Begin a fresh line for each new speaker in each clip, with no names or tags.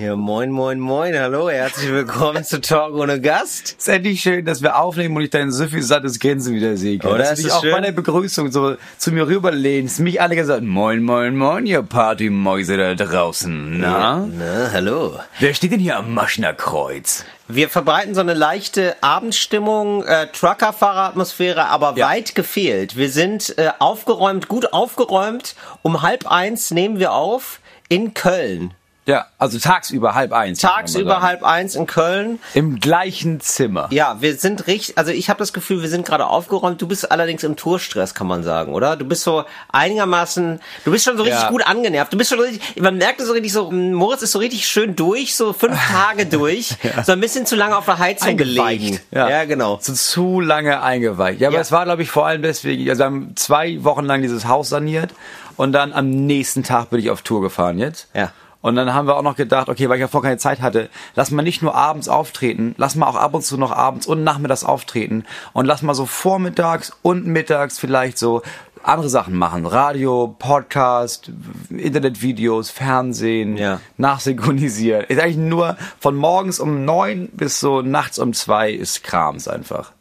Ja, moin, moin, moin, hallo, herzlich willkommen zu Talk ohne Gast.
ist endlich schön, dass wir aufnehmen und ich dein suffisantes Grinsen wieder kann.
Oder?
Dass
Ist
du dich auch
schön?
bei der Begrüßung so zu mir rüberlehnst, mich alle gesagt, moin, moin, moin, ihr Partymäuse da draußen, na?
Na, hallo.
Wer steht denn hier am Maschnerkreuz?
Wir verbreiten so eine leichte Abendstimmung, äh, Truckerfahreratmosphäre, aber
Ja.
weit gefehlt. Wir sind äh, aufgeräumt, gut aufgeräumt. Um halb eins nehmen wir auf in Köln.
Ja, also tagsüber halb eins.
Tagsüber halb eins in Köln.
Im gleichen Zimmer.
Ja, wir sind richtig, also ich habe das Gefühl, wir sind gerade aufgeräumt. Du bist allerdings im Tourstress, kann man sagen, oder? Du bist so einigermaßen, du bist schon so richtig
Ja.
gut angenervt. Du bist schon richtig, man merkt es so richtig so, Moritz ist so richtig schön durch, so fünf Tage durch, so ein bisschen zu lange auf der Heizung gelegen. Ja, genau.
So zu lange eingeweicht. Ja, aber
Ja.
es war, glaube ich, vor allem deswegen, also wir haben zwei Wochen lang dieses Haus saniert und dann am nächsten Tag bin ich auf Tour gefahren jetzt.
Ja.
Und dann haben wir auch noch gedacht, okay, weil ich ja vorher keine Zeit hatte, lass mal nicht nur abends auftreten, lass mal auch ab und zu noch abends und nachmittags auftreten und lass mal so vormittags und mittags vielleicht so andere Sachen machen. Radio, Podcast, Internetvideos, Fernsehen,
Ja.
nachsynchronisieren. Ist eigentlich nur von morgens um neun bis so nachts um zwei ist Krams einfach.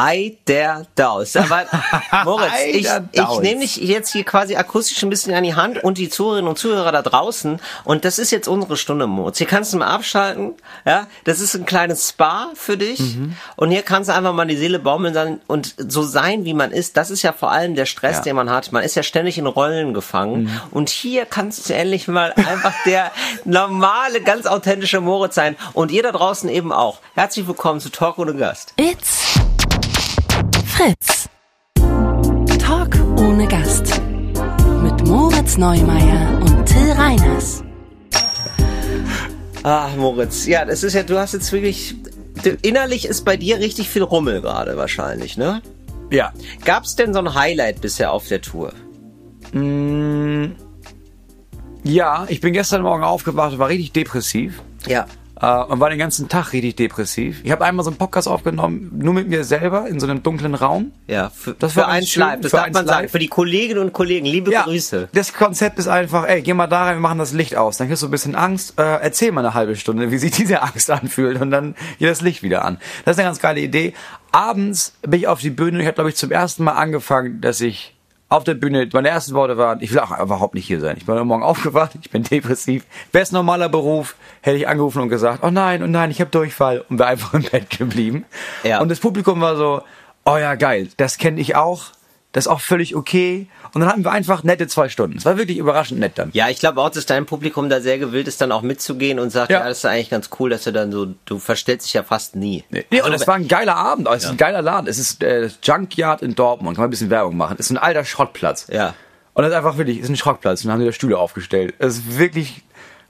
Ei der Daus. Aber Moritz, ich, ich nehme dich jetzt hier quasi akustisch ein bisschen an die Hand und die Zuhörerinnen und Zuhörer da draußen. Und das ist jetzt unsere Stunde, Moritz. Hier kannst du mal abschalten. Ja, das ist ein kleines Spa für dich.
Mhm.
Und hier kannst du einfach mal die Seele baumeln sein und so sein, wie man ist. Das ist ja vor allem der Stress,
Ja.
den man hat. Man ist ja ständig in Rollen gefangen.
Mhm.
Und hier kannst du endlich mal einfach der normale, ganz authentische Moritz sein. Und ihr da draußen eben auch. Herzlich willkommen zu Talk ohne Gast.
It's Fritz. Talk ohne Gast. Mit Moritz Neumeier und Till Reiners.
Ach, Moritz, ja, das ist ja, du hast jetzt wirklich, innerlich ist bei dir richtig viel Rummel gerade wahrscheinlich, ne?
Ja.
Gab's denn so ein Highlight bisher auf der Tour?
Ja, ich bin gestern Morgen aufgewacht und war richtig depressiv.
Ja.
Äh, und war den ganzen Tag richtig depressiv. Ich habe einmal so einen Podcast aufgenommen, nur mit mir selber in so einem dunklen Raum.
Ja, für,
Das
für
war
eins
schön,
live, das darf man sagen.
live.
Für die Kolleginnen und Kollegen, liebe Grüße.
Das Konzept ist einfach, ey, geh mal da rein, wir machen das Licht aus. Dann kriegst du ein bisschen Angst, äh, erzähl mal eine halbe Stunde, wie sich diese Angst anfühlt und dann geht das Licht wieder an. Das ist eine ganz geile Idee. Abends bin ich auf die Bühne und ich habe, glaube ich, zum ersten Mal angefangen, dass ich auf der Bühne, meine ersten Worte waren, ich will auch überhaupt nicht hier sein. Ich bin heute Morgen aufgewacht, ich bin depressiv. Es normaler Beruf, hätte ich angerufen und gesagt, oh nein, oh nein, ich habe Durchfall und wäre einfach im Bett geblieben.
Ja.
Und das Publikum war so, oh ja, geil, das kenne ich auch. Das ist auch völlig okay. Und dann hatten wir einfach nette zwei Stunden. Es war wirklich überraschend nett dann.
Ja, ich glaube auch, dass dein Publikum da sehr gewillt ist, dann auch mitzugehen und sagt, ja,
Ja.
das ist eigentlich ganz cool, dass du dann so, du verstellst dich ja fast nie.
Nee, und
Also,
es war ein geiler Abend. Es ist ein geiler Laden. Es ist äh, das Junkyard in Dortmund. Kann man ein bisschen Werbung machen. Es ist ein alter Schrottplatz.
Ja.
Und das ist einfach wirklich, es ist ein Schrottplatz. Und dann haben die da Stühle aufgestellt. Es ist wirklich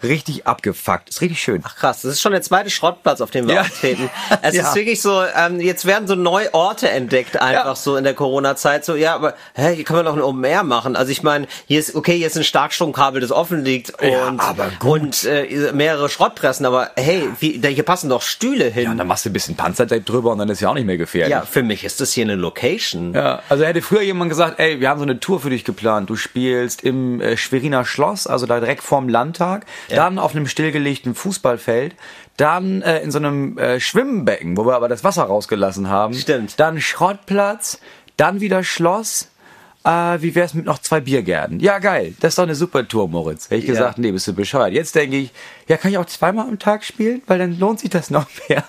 richtig abgefuckt. Ist richtig schön.
Ach krass, das ist schon der zweite Schrottplatz, auf dem wir
Ja.
auftreten. Es
Ja.
ist wirklich so, ähm, jetzt werden so neue Orte entdeckt, einfach
Ja.
so in der Corona-Zeit. So, ja, aber hä, hier können wir noch ein Open Air machen. Also ich meine, hier ist, okay, hier ist ein Starkstromkabel, das offen liegt und, und äh, mehrere Schrottpressen, aber hey, wie, da, hier passen doch Stühle hin.
Ja, und dann machst du ein bisschen Panzertape drüber und dann ist ja auch nicht mehr gefährlich.
Ja, für mich ist das hier eine Location.
Ja, also hätte früher jemand gesagt, ey, wir haben so eine Tour für dich geplant. Du spielst im äh, Schweriner Schloss, also da direkt vorm Landtag, dann auf einem stillgelegten Fußballfeld, dann äh, in so einem äh, Schwimmbecken, wo wir aber das Wasser rausgelassen haben.
Stimmt.
Dann Schrottplatz, dann wieder Schloss. Äh, wie wär's mit noch zwei Biergärten? Ja, geil. Das ist doch eine super Tour, Moritz. Hätte ich
Ja.
gesagt, nee, bist du bescheuert. Jetzt denke ich, ja, kann ich auch zweimal am Tag spielen? Weil dann lohnt sich das noch mehr.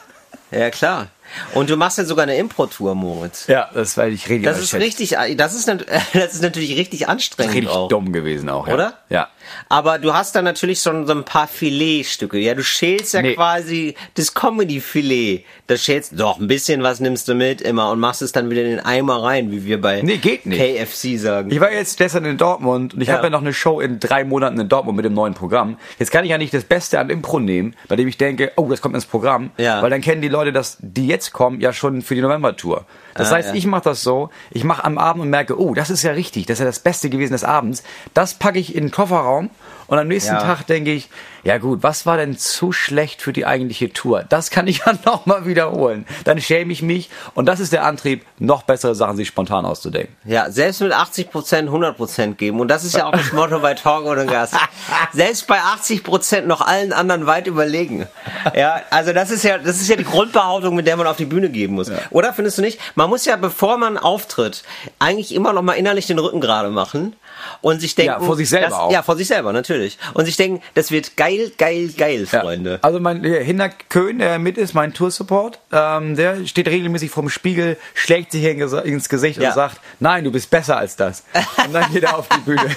Ja, klar. Und du machst ja sogar eine Impro-Tour, Moritz.
Ja, das weil ich rede
Das ist richtig, das ist, nat- das ist natürlich richtig anstrengend
richtig
auch.
dumm gewesen auch, ja.
Oder?
Ja.
Aber du hast dann natürlich schon so ein paar Filetstücke. Ja, du schälst ja
Nee.
quasi das Comedy-Filet. Das schälst doch ein bisschen was nimmst du mit immer und machst es dann wieder in den Eimer rein, wie wir bei
Nee, geht nicht.
KFC sagen.
Ich war jetzt gestern in Dortmund und ich
Ja.
habe ja noch eine Show in drei Monaten in Dortmund mit dem neuen Programm. Jetzt kann ich ja nicht das Beste an Impro nehmen, bei dem ich denke, oh, das kommt ins Programm.
Ja.
Weil dann kennen die Leute, dass die jetzt kommen, ja schon für die November-Tour. Das
Ah,
heißt,
ja.
ich mache das so, ich mache am Abend und merke, oh, das ist ja richtig, das ist ja das Beste gewesen des Abends. Das packe ich in den Kofferraum und am nächsten. Tag denke ich, Ja gut, was war denn zu schlecht für die eigentliche Tour? Das kann ich ja nochmal wiederholen. Dann schäme ich mich und das ist der Antrieb, noch bessere Sachen sich spontan auszudenken.
Ja, selbst mit 80 Prozent 100 Prozent geben. Und das ist ja auch das Motto bei Talk ohne Gast. Selbst bei 80 Prozent noch allen anderen weit überlegen. Ja, also das ist ja, das ist ja die Grundbehauptung, mit der man auf die Bühne geben muss. Oder findest du nicht? Man muss ja, bevor man auftritt, eigentlich immer noch mal innerlich den Rücken gerade machen und sich denken,
Ja, vor sich selber
das,
auch.
Ja, vor sich selber natürlich. Und sich denken, das wird geil, geil, geil, Freunde.
Also mein Hinak Köhn, der mit ist, mein Toursupport, ähm, der steht regelmäßig vorm Spiegel, schlägt sich ins- ins Gesicht
Ja.
und sagt, nein, du bist besser als das. Und dann geht er auf die Bühne.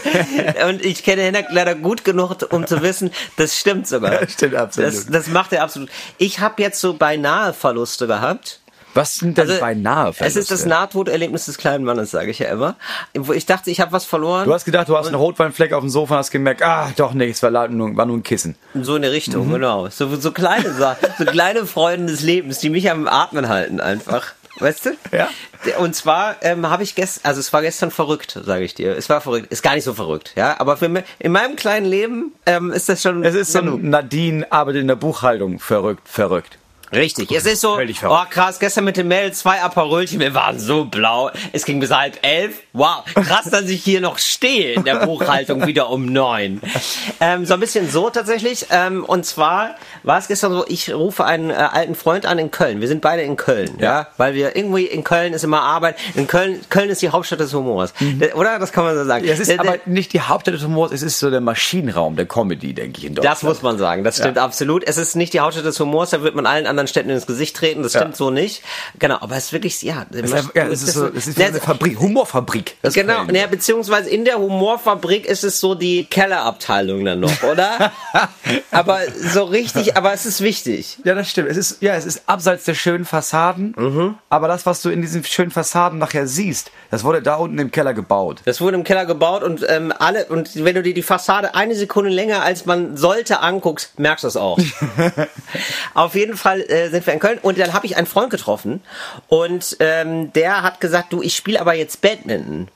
Und ich kenne Henrik leider gut genug, um zu wissen, das stimmt sogar.
Das stimmt absolut.
Das, das macht er absolut. Ich habe jetzt so beinahe Verluste gehabt.
Was sind denn
Also,
beinahe
Es ist das
Verluste?
Nahtoderlebnis des kleinen Mannes, sage ich ja immer. Ich dachte, ich habe was verloren.
Du hast gedacht, du hast einen Rotweinfleck auf dem Sofa und hast gemerkt, ah, doch nicht, es war, nur, war nur ein Kissen.
so in der Richtung,
Mhm.
genau. So, so kleine Sachen, so kleine Freuden des Lebens, die mich am Atmen halten einfach. Weißt du?
Ja.
Und zwar ähm, habe ich gestern, also es war gestern verrückt, sage ich dir. Es war verrückt, ist gar nicht so verrückt, ja. Aber für mich, in meinem kleinen Leben ähm, ist das schon.
Es ist so
genug.
ein Nadine arbeitet in der Buchhaltung. Verrückt, verrückt.
Richtig, es ist so, oh krass, gestern mit dem Mail zwei Aperolchen, wir waren so blau, es ging bis halb elf, wow, krass, dass ich hier noch stehe in der Buchhaltung wieder um neun. Ähm, so ein bisschen so tatsächlich, ähm, und zwar war es gestern so, ich rufe einen äh, alten Freund an in Köln, wir sind beide in Köln, ja, weil wir irgendwie in Köln ist immer Arbeit, in Köln, Köln ist die Hauptstadt des Humors, Der- oder? Das kann man so sagen.
Mhm. Es ist
Der-
aber nicht die Hauptstadt des Humors, es ist so der Maschinenraum der Comedy, denke ich, in Deutschland.
Das muss man sagen, das stimmt absolut. Es ist nicht die Hauptstadt des Humors, da wird man allen anderen Städten ins Gesicht treten, das
Ja.
stimmt so nicht. Genau, aber es ist wirklich, ja.
Es ist, ja, es ist, so, es ist
Ja,
eine Fabrik, Humorfabrik. Das
Genau, ja, beziehungsweise in der Humorfabrik ist es so die Kellerabteilung dann noch, oder? aber so richtig, aber es ist wichtig.
Ja, das stimmt. Es ist, ja, es ist abseits der schönen Fassaden.
Mhm.
Aber das, was du in diesen schönen Fassaden nachher siehst, das wurde da unten im Keller gebaut.
Das wurde im Keller gebaut und ähm, alle und wenn du dir die Fassade eine Sekunde länger als man sollte anguckst, merkst du es auch. Auf jeden Fall äh, sind wir in Köln. Und dann habe ich einen Freund getroffen. Und ähm, der hat gesagt, du, ich spiele aber jetzt Badminton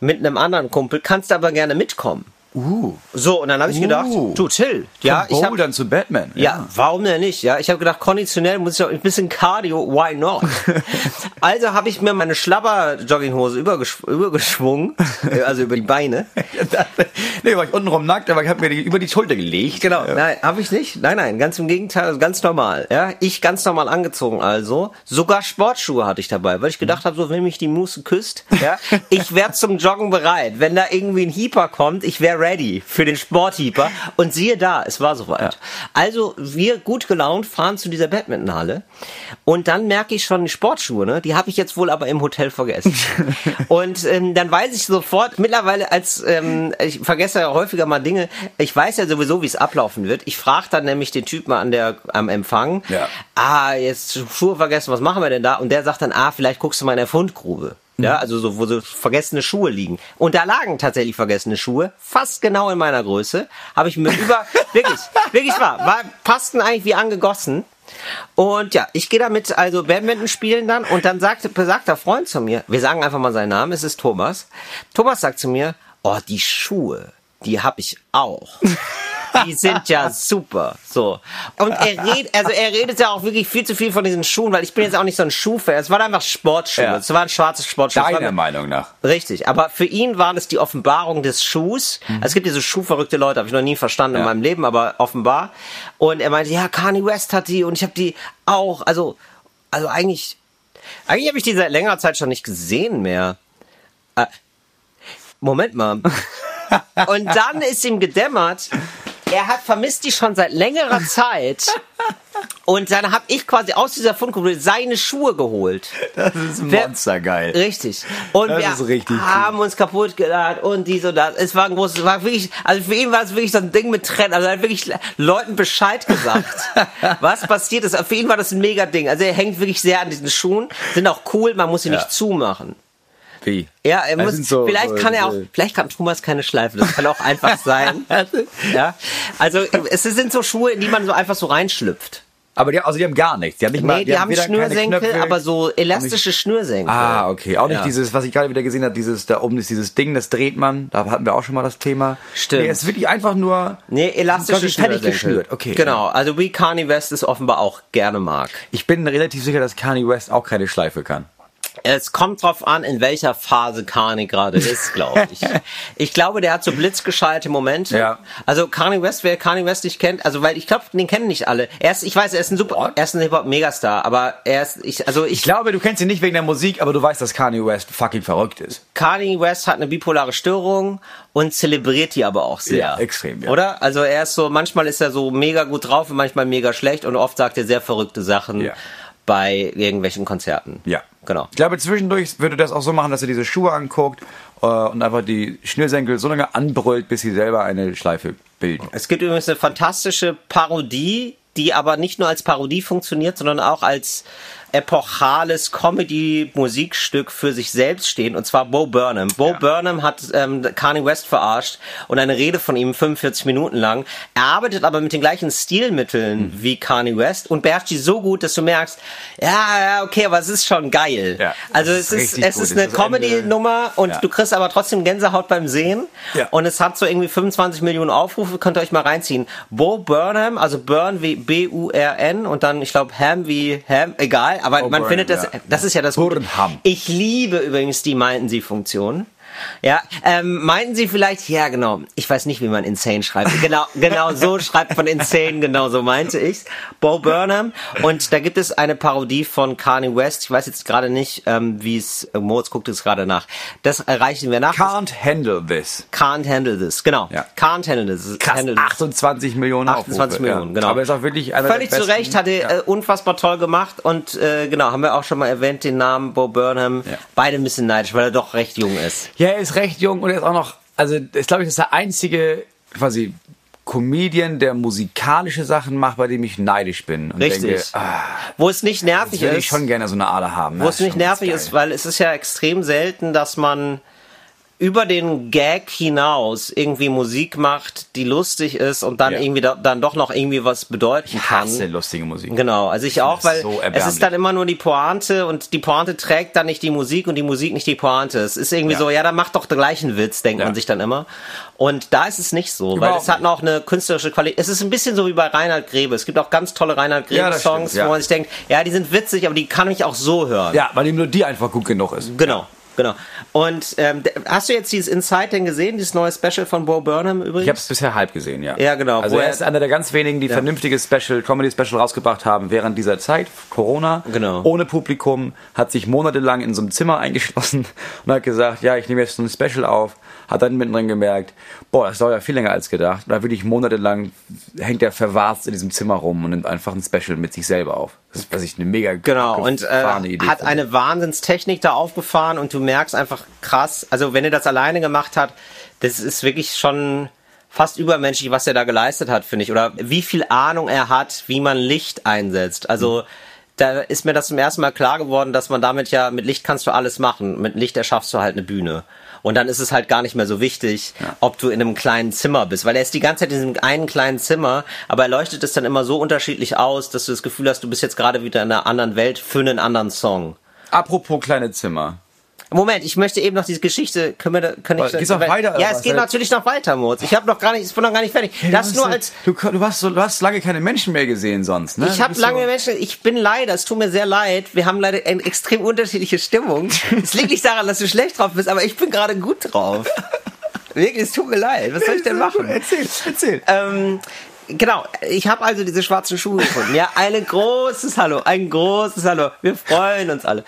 mit einem anderen Kumpel, kannst aber gerne mitkommen.
Uh.
So und dann habe ich gedacht,
Uh.
du Till, ja, ich habe
Bouldern zu Batman.
ja, warum denn nicht? Ja, ich habe gedacht, konditionell muss ich auch ein bisschen Cardio, why not? also habe ich mir meine Schlabber-Jogginghose übergesch übergeschwungen, äh, also über die Beine.
nee, war ich untenrum nackt, aber ich habe mir die über die Schulter gelegt.
Genau, nein, habe ich nicht. Nein, nein, ganz im Gegenteil, also ganz normal. Ja, ich ganz normal angezogen also. Sogar Sportschuhe hatte ich dabei, weil ich gedacht habe, so wenn mich die Muße küsst, ja, ich wäre zum Joggen bereit. Wenn da irgendwie ein Heeper kommt, ich wäre ready für den Sportheeper. Und siehe da, es war soweit. Also wir gut gelaunt fahren zu dieser Badmintonhalle und dann merke ich schon die Sportschuhe, ne? Die habe ich jetzt wohl aber im Hotel vergessen. und ähm, dann weiß ich sofort, mittlerweile als ähm, ich vergesse ja häufiger mal Dinge, ich weiß ja sowieso, wie es ablaufen wird. Ich frage dann nämlich den Typen an der am Empfang,
Ja.
ah, jetzt Schuhe vergessen, was machen wir denn da? Und der sagt dann, ah, vielleicht guckst du mal in der Fundgrube. Ja, also so, wo so vergessene Schuhe liegen. Und da lagen tatsächlich vergessene Schuhe, fast genau in meiner Größe. Habe ich mir über, wirklich, wirklich wahr, war, passten eigentlich wie angegossen. Und ja, ich gehe damit also Badminton spielen dann und dann sagte besagter Freund zu mir, wir sagen einfach mal seinen Namen, es ist Thomas. Thomas sagt zu mir, oh, die Schuhe, die hab ich auch. Die sind ja super. So. Und er redet, also er redet ja auch wirklich viel zu viel von diesen Schuhen, weil ich bin jetzt auch nicht so ein Schuhfan. Es waren einfach Sportschuhe.
Ja.
Es waren schwarze Sportschuhe. Es
Deiner
waren-
Meinung nach.
Richtig, aber für ihn war das die Offenbarung des Schuhs. Also es gibt diese schuhverrückte Leute, habe ich noch nie verstanden in
Ja.
meinem Leben, aber offenbar. Und er meinte, ja, Kanye West hat die und ich habe die auch. Also, also eigentlich, eigentlich habe ich die seit längerer Zeit schon nicht gesehen mehr. Äh, Moment mal. und dann ist ihm gedämmert, er hat vermisst die schon seit längerer Zeit. Und dann habe ich quasi aus dieser Fundgrube seine Schuhe geholt.
Das ist monstergeil.
Richtig. Und
Das
wir
ist richtig
haben uns kaputt geladen und dies und das. Es war ein großes, es war wirklich, also für ihn war es wirklich so ein Ding mit Trend. Also er hat wirklich Leuten Bescheid gesagt, was passiert ist. Für ihn war das ein mega Ding. Also er hängt wirklich sehr an diesen Schuhen, sind auch cool, man muss sie
Ja.
nicht zumachen.
Wie?
Ja, er
Das
muss,
so-
vielleicht kann er auch, vielleicht kann Thomas keine Schleife, das kann auch einfach sein. ja. Also, es sind so Schuhe, in die man so einfach so reinschlüpft.
Aber die, also die haben gar nichts. Die haben nicht mal,
Nee, die, haben
keine
Schnürsenkel,
Knöpfe-
aber so elastische Schnürsenkel.
Ah, okay. Auch nicht
Ja.
dieses, was ich gerade wieder gesehen habe, dieses, da oben ist dieses Ding, das dreht man. Da hatten wir auch schon mal das Thema.
Stimmt.
Nee, es ist wirklich einfach nur.
Nee, elastische Schnürsenkel.
geschnürt. Okay.
Genau, also wie Kanye West es offenbar auch gerne mag.
Ich bin relativ sicher, dass Kanye West auch keine Schleife kann.
Es kommt drauf an, in welcher Phase Kanye gerade ist, glaube ich. Ich glaube, der hat so blitzgeschallte Momente.
Ja.
Also Kanye West, wer Kanye West nicht kennt, also weil ich glaube, den kennen nicht alle. Er ist, ich weiß, er ist ein super, er ist ein Hip-Hop-Megastar, aber er ist, ich, also ich,
Ich glaube, du kennst ihn nicht wegen der Musik, aber du weißt, dass Kanye West fucking verrückt ist.
Kanye West hat eine bipolare Störung und zelebriert die aber auch sehr.
Ja, extrem, ja.
Oder? Also er ist so, manchmal ist er so mega gut drauf und manchmal mega schlecht und oft sagt er sehr verrückte Sachen
Ja.
bei irgendwelchen Konzerten.
Ja.
Genau.
Ich glaube, zwischendurch würde das auch so machen, dass er diese Schuhe anguckt äh, und einfach die Schnürsenkel so lange anbrüllt, bis sie selber eine Schleife bilden.
Es gibt übrigens eine fantastische Parodie, die aber nicht nur als Parodie funktioniert, sondern auch als epochales Comedy-Musikstück für sich selbst stehen, und zwar Bo Burnham. Bo
Ja.
Burnham hat ähm, Kanye West verarscht und eine Rede von ihm 45 Minuten lang. Er arbeitet aber mit den gleichen Stilmitteln
Hm.
wie Kanye West und beherrscht die so gut, dass du merkst, ja, ja, okay, aber es ist schon geil.
Ja,
also es
ist
es
gut.
ist eine Comedy-Nummer und
Ja.
du kriegst aber trotzdem Gänsehaut beim Sehen.
Ja.
Und es hat so irgendwie 25 Millionen Aufrufe, könnt ihr euch mal reinziehen. Bo Burnham, also Burn wie B-U-R-N und dann, ich glaube, Ham wie Ham, egal, aber
Bo
man
Burnham,
findet das,
ja.
das ist ja das.
Burnham.
Ich liebe übrigens die meinten sie Funktion. Ja, ähm, meinten Sie vielleicht, ja genau, ich weiß nicht, wie man Insane schreibt. Genau, genau so schreibt man Insane, genau so meinte ich's. Bo Burnham. Und da gibt es eine Parodie von Kanye West. Ich weiß jetzt gerade nicht, ähm, wie es, äh, Moritz guckt es gerade nach. Das erreichen wir nach.
Can't handle this.
Can't handle this, genau.
Ja.
Can't handle this.
Krass,
handle this.
28 Millionen
28
Aufrufe,
Millionen,
ja.
genau.
Aber ist auch wirklich einer
Völlig zu. Recht, hat er äh, unfassbar toll gemacht und äh, genau, haben wir auch schon mal erwähnt, den Namen Bo Burnham.
Ja.
Beide ein bisschen neidisch, weil er doch recht jung ist.
Ja, er ist recht jung und er ist auch noch, also ist glaube ich, das ist der einzige quasi Comedian, der musikalische Sachen macht, bei dem ich neidisch bin. Und
Richtig.
denke, ah,
Wo es nicht nervig
würde
ist.
ich schon gerne so eine Ader haben.
wo es nicht nervig ist, weil es ist ja extrem selten, dass man über den Gag hinaus irgendwie Musik macht, die lustig ist und dann
Ja.
irgendwie da, dann doch noch irgendwie was bedeuten
ich
kann.
hasse lustige Musik.
Genau, also ich auch,
das
weil
so
es ist dann immer nur die Pointe und die Pointe trägt dann nicht die Musik und die Musik nicht die Pointe. Es ist irgendwie
Ja.
so, ja, dann macht doch den gleichen Witz, denkt
Ja.
man sich dann immer. Und da ist es nicht so, weil
Überhaupt
es hat noch eine künstlerische Qualität. Es ist ein bisschen so wie bei Reinhard Grebe. Es gibt auch ganz tolle Reinhard
Ja,
Grebe
das
Songs,
stimmt, ja.
wo man sich denkt, ja, die sind witzig, aber die kann ich auch so hören.
Ja, weil die Melodie einfach gut genug ist.
Genau. Genau. Und ähm, hast du jetzt dieses Insight denn gesehen, dieses neue Special von Bo Burnham übrigens?
Ich habe es bisher halb gesehen, ja.
Ja, genau,
Also er ist einer der ganz wenigen, die vernünftiges Special, Comedy-Special rausgebracht haben während dieser Zeit, Corona,
Genau.
ohne Publikum, hat sich monatelang in so einem Zimmer eingeschlossen und hat gesagt, ja, ich nehme jetzt so ein Special auf, hat dann mittendrin gemerkt, boah, das dauert ja viel länger als gedacht. Und da wirklich monatelang hängt er verwarzt in diesem Zimmer rum und nimmt einfach ein Special mit sich selber auf. Das ist, was ich eine mega
Genau, und äh,
Idee
hat
finde.
eine Wahnsinnstechnik da aufgefahren und du merkst einfach krass, also wenn er das alleine gemacht hat, das ist wirklich schon fast übermenschlich, was er da geleistet hat, finde ich. Oder wie viel Ahnung er hat, wie man Licht einsetzt. Also da ist mir das zum ersten Mal klar geworden, dass man damit ja, mit Licht kannst du alles machen. Mit Licht erschaffst du halt eine Bühne. Und dann ist es halt gar nicht mehr so wichtig, ob du in einem kleinen Zimmer bist. Weil er ist die ganze Zeit in diesem einen kleinen Zimmer, aber er leuchtet es dann immer so unterschiedlich aus, dass du das Gefühl hast, du bist jetzt gerade wieder in einer anderen Welt für einen anderen Song.
Apropos kleine Zimmer.
Moment, ich möchte eben noch diese Geschichte. Können wir, da- kann ich?
Geht's noch weiter,
Ja, es geht natürlich noch weiter, Moritz. Ich habe noch gar nicht, ich bin noch gar nicht fertig. das nur als.
Du, du, hast so, du hast lange keine Menschen mehr gesehen sonst, ne?
Ich habe lange Menschen, ich bin leider, es tut mir sehr leid, wir haben leider eine extrem unterschiedliche Stimmung. Es liegt nicht daran, dass du schlecht drauf bist, aber ich bin gerade gut drauf. Wirklich, es tut mir leid. Was soll ich denn machen?
Erzähl, erzähl.
Ähm, genau, ich habe also diese schwarzen Schuhe gefunden. Ja, ein großes Hallo, ein großes Hallo. Wir freuen uns alle.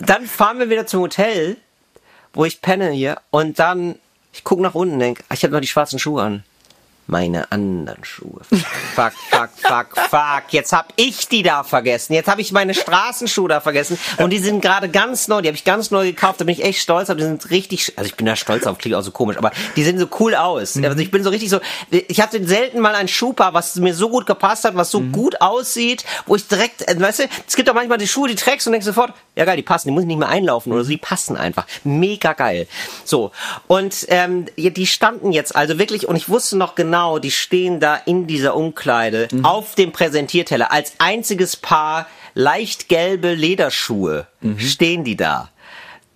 Dann fahren wir wieder zum Hotel, wo ich penne hier, und dann, ich guck nach unten denk, ah, ich habe noch die schwarzen Schuhe an. Meine anderen Schuhe. Fuck, fuck, fuck, fuck. Jetzt hab ich die da vergessen. Jetzt habe ich meine Straßenschuhe da vergessen. Und die sind gerade ganz neu. Die habe ich ganz neu gekauft. Da bin ich echt stolz auf. Die sind richtig, also ich bin da stolz auf, klingt auch so komisch, aber die sehen so cool aus. Also ich bin so richtig so, ich hatte selten mal ein Schuhpaar, was mir so gut gepasst hat, was so gut aussieht, wo ich direkt, äh, weißt du, es gibt auch manchmal die Schuhe, die trägst und denkst sofort, Ja, geil, die passen, die muss ich nicht mehr einlaufen oder so, die passen einfach. Mega geil. So. Und ähm, die standen jetzt also wirklich, und ich wusste noch genau, die stehen da in dieser Umkleide auf dem Präsentierteller als einziges Paar leicht gelbe Lederschuhe stehen die da.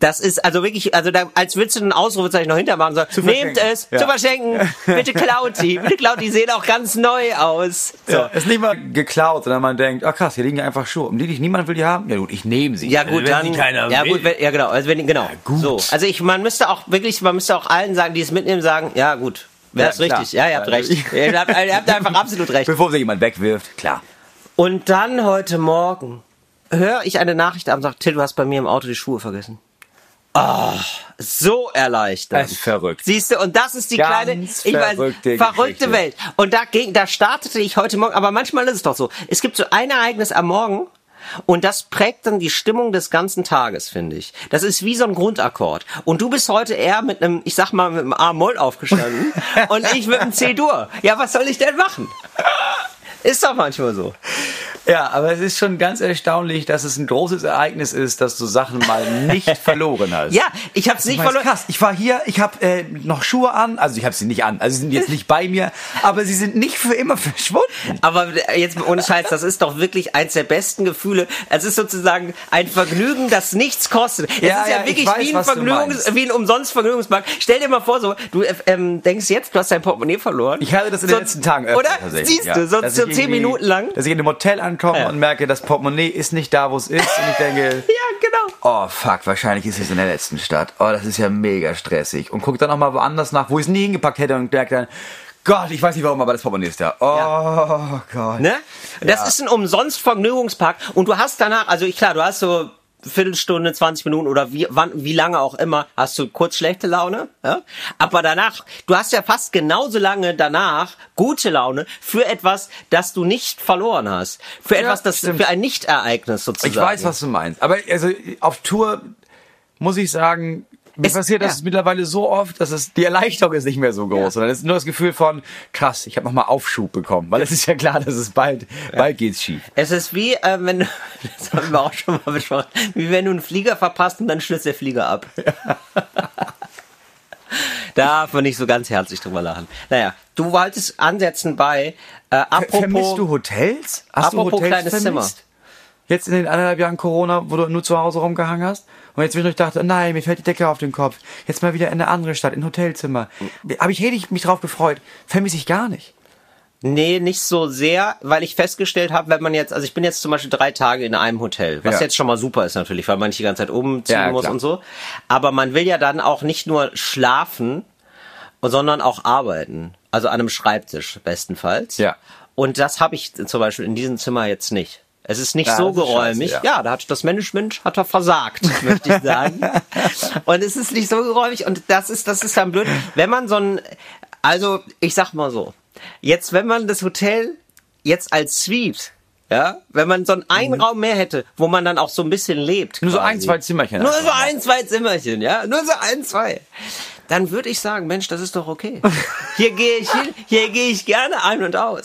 Das ist also wirklich, also da, als würdest du ein Ausrufezeichen noch hintermachen und sagen, nehmt es,
Ja.
zu verschenken, bitte klaut die, bitte klaut die, sehen auch ganz neu aus. So.
Ja, ist nicht mal geklaut, sondern man denkt, ach krass, hier liegen einfach Schuhe. Um die dich niemand will die haben? Ja gut, ich nehme sie.
Ja gut,
Wenn
dann
sie keiner
ja
will.
gut, wenn, ja genau, also wenn genau.
gut.
So, also ich man müsste auch wirklich, man müsste auch allen sagen, die es mitnehmen, sagen, ja gut,
Ja, klar.
richtig. Ja, ihr habt recht. ihr, habt, ihr habt einfach absolut recht.
Bevor sie jemand wegwirft, klar.
Und dann heute Morgen höre ich eine Nachricht ab und sage, Till, du hast bei mir im Auto die Schuhe vergessen. Ah, so erleichtert.
Das ist verrückt.
Siehst du, und das ist die
Ganz
kleine, ich weiß,
verrückte
verrückte
Geschichte.
Welt. Und da ging, da startete ich heute Morgen, aber manchmal ist es doch so. Es gibt so ein Ereignis am Morgen, und das prägt dann die Stimmung des ganzen Tages, finde ich. Das ist wie so ein Grundakkord. Und du bist heute eher mit einem, ich sag mal, mit einem A-Moll aufgestanden und ich mit einem C-Dur. Ja, was soll ich denn machen? Ist doch manchmal so.
Ja, aber es ist schon ganz erstaunlich, dass es ein großes Ereignis ist, dass du Sachen mal nicht verloren hast.
Ja, ich hab's nicht
Ich weiß,
verloren.
krass, ich war hier, ich habe äh, noch Schuhe an, also ich habe sie nicht an, also sie sind jetzt nicht bei mir, aber sie sind nicht für immer verschwunden.
Aber jetzt ohne Scheiß, das ist doch wirklich eins der besten Gefühle. Es ist sozusagen ein Vergnügen, das nichts kostet. Es
Ja,
ist ja,
ja, ich
wirklich
weiß,
wie ein Vergnügungs, wie ein umsonst Vergnügungspark. Stell dir mal vor, so du äh, ähm, denkst jetzt, du hast dein Portemonnaie verloren.
Ich hatte das in
So-
den letzten Tagen öfter
Oder? Siehst
ja.
du, so, so zehn Minuten lang.
Dass ich in einem Hotel ankomme
Ja.
und merke, das Portemonnaie ist nicht da, wo es ist und ich denke,
Ja, genau.
oh fuck, wahrscheinlich ist es in der letzten Stadt. Oh, das ist ja mega stressig. Und guck dann noch mal woanders nach, wo ich es nie hingepackt hätte und merke dann, Gott, ich weiß nicht warum, aber das Portemonnaie ist da. Oh Gott.
Ne? Das
Ja.
ist ein umsonst Vergnügungspark und du hast danach, also ich, klar, du hast so Viertelstunde, 20 Minuten oder wie, wann, wie lange auch immer, hast du kurz schlechte Laune, ja? aber danach, du hast ja fast genauso lange danach gute Laune für etwas, das du nicht verloren hast, für etwas, das
stimmt.
für ein Nichtereignis sozusagen.
Ich weiß, was du meinst. Aber also auf Tour muss ich sagen, mir
Es-
passiert das
ja.
mittlerweile so oft, dass es die Erleichterung ist nicht mehr so groß, sondern es ist nur das Gefühl von krass, ich habe nochmal Aufschub bekommen, weil es ist ja klar, dass es bald bald geht's schief.
Es ist wie, äh, wenn du, das haben wir auch schon mal besprochen, wie wenn du einen Flieger verpasst und dann stürzt der Flieger ab. Darf man nicht so ganz herzlich drüber lachen. Naja, du wolltest ansetzen bei, äh, apropos,
Vermisst du Hotels? Hast
apropos
du Hotels
kleines
vermisst?
Zimmer.
Jetzt in den anderthalb Jahren Corona, wo du nur zu Hause rumgehangen hast? Und jetzt wenn ich dachte, nein, mir fällt die Decke auf den Kopf. Jetzt mal wieder in eine andere Stadt, in ein Hotelzimmer. Habe ich richtig mich drauf gefreut. Vermisse ich gar nicht.
Nee, nicht so sehr, weil ich festgestellt habe, wenn man jetzt, also ich bin jetzt zum Beispiel drei Tage in einem Hotel, was
Ja.
jetzt schon mal super ist natürlich, weil man nicht die ganze Zeit umziehen
Ja,
muss und so. Aber man will ja dann auch nicht nur schlafen, sondern auch arbeiten. Also an einem Schreibtisch bestenfalls.
Ja.
Und das habe ich zum Beispiel in diesem Zimmer jetzt nicht. Es ist nicht
Ja,
so
ist
geräumig.
scheiße,
ja.
ja.
da hat das Management hat er versagt, möchte ich sagen. und es ist nicht so geräumig und das ist das ist dann blöd, wenn man so ein also ich sag mal so, jetzt wenn man das Hotel jetzt als Suite ja, wenn man so einen Einraum mehr hätte, wo man dann auch so ein bisschen lebt.
Nur so
quasi.
ein, zwei Zimmerchen
Nur so ein, zwei Zimmerchen, ja. Nur so ein, zwei. Dann würde ich sagen, Mensch, das ist doch okay. Hier gehe ich hin, hier gehe ich gerne ein und aus.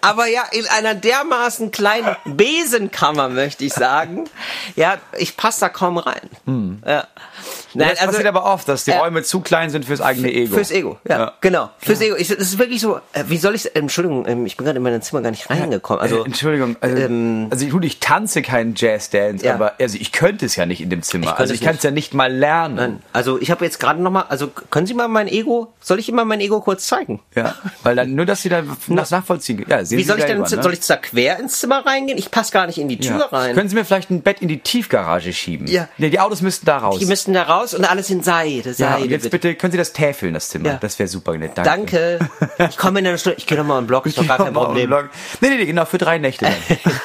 Aber ja, in einer dermaßen kleinen Besenkammer, möchte ich sagen, ja, ich passe da kaum rein. Ja. Nein,
das passiert aber oft, dass die
äh,
Räume zu klein sind fürs eigene Ego.
Fürs Ego, ja,
Ja.
genau. Fürs Ego. Ich, das ist wirklich so, äh, wie soll ich Entschuldigung, ähm, ich bin gerade in mein Zimmer gar nicht reingekommen. Also,
äh, Entschuldigung, also,
ähm,
also ich, gut, ich tanze keinen Jazz-Dance,
Ja.
aber also ich könnte es ja nicht in dem Zimmer.
könnte
also ich kann es ja nicht mal lernen.
Nein, also ich habe jetzt gerade noch mal, also können Sie mal mein Ego, soll ich Ihnen mal mein Ego kurz zeigen?
Ja, weil dann nur, dass sie dann das nachvollziehen. Ja, sehen
Wie
Sie
soll ich denn,
selber, ne?
soll ich da quer ins Zimmer reingehen? Ich passe gar nicht in die Tür
ja.
rein.
Können Sie mir vielleicht ein Bett in die Tiefgarage schieben?
Ja.
Nee, die Autos müssten da raus.
die müssten da raus und alles in Seide,
ja,
Seide.
und jetzt bitte, können Sie das täfeln, das Zimmer?
Ja.
Das wäre super nett. Danke.
Danke. Ich komme in einer Stunde, ich gehe nochmal im Blog, ist doch gar kein Problem.
Nee, nee, nee, genau, für drei Nächte.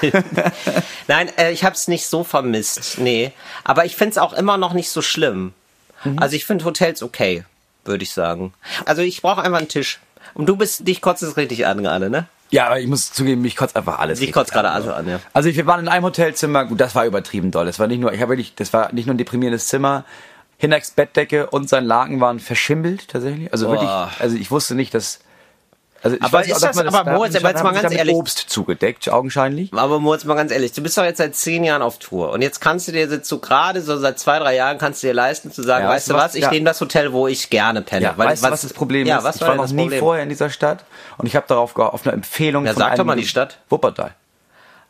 Nein, äh, ich habe es nicht so vermisst, nee. Aber ich find's auch immer noch nicht so schlimm.
Mhm.
Also ich finde Hotels okay, würde ich sagen. Also ich brauche einfach einen Tisch. Und du bist, dich kotzt es richtig an gerade, ne?
Ja, aber ich muss zugeben, mich kotzt einfach alles. Richtig
kotzt gerade alles an, ja.
Also ich, wir waren in einem Hotelzimmer, gut, das war übertrieben doll. Das war nicht nur, ich habe wirklich, das war nicht nur ein deprimierendes Zimmer. Hinaks Bettdecke und sein Laken waren verschimmelt tatsächlich. Also wirklich,
Boah.
also ich wusste nicht, dass Also ich
Aber
weiß nicht,
ist
ob
das-
man
aber Moritz, aber jetzt mal ganz ehrlich-
Obst zugedeckt, augenscheinlich.
Aber Moritz, mal ganz ehrlich, du bist doch jetzt seit zehn Jahren auf Tour und jetzt kannst du dir jetzt so gerade so seit zwei, drei Jahren kannst du dir leisten zu sagen,
Ja,
weißt du was,
was?
ich
Ja.
nehme das Hotel, wo ich gerne penne.
Ja, weißt du, was das Problem
ja,
ist?
Was
ich
war,
noch
das
nie
Problem?
vorher in dieser Stadt und ich habe darauf auf eine Empfehlung
Ja,
von
sag doch
einem
mal die Stadt.
Wuppertal.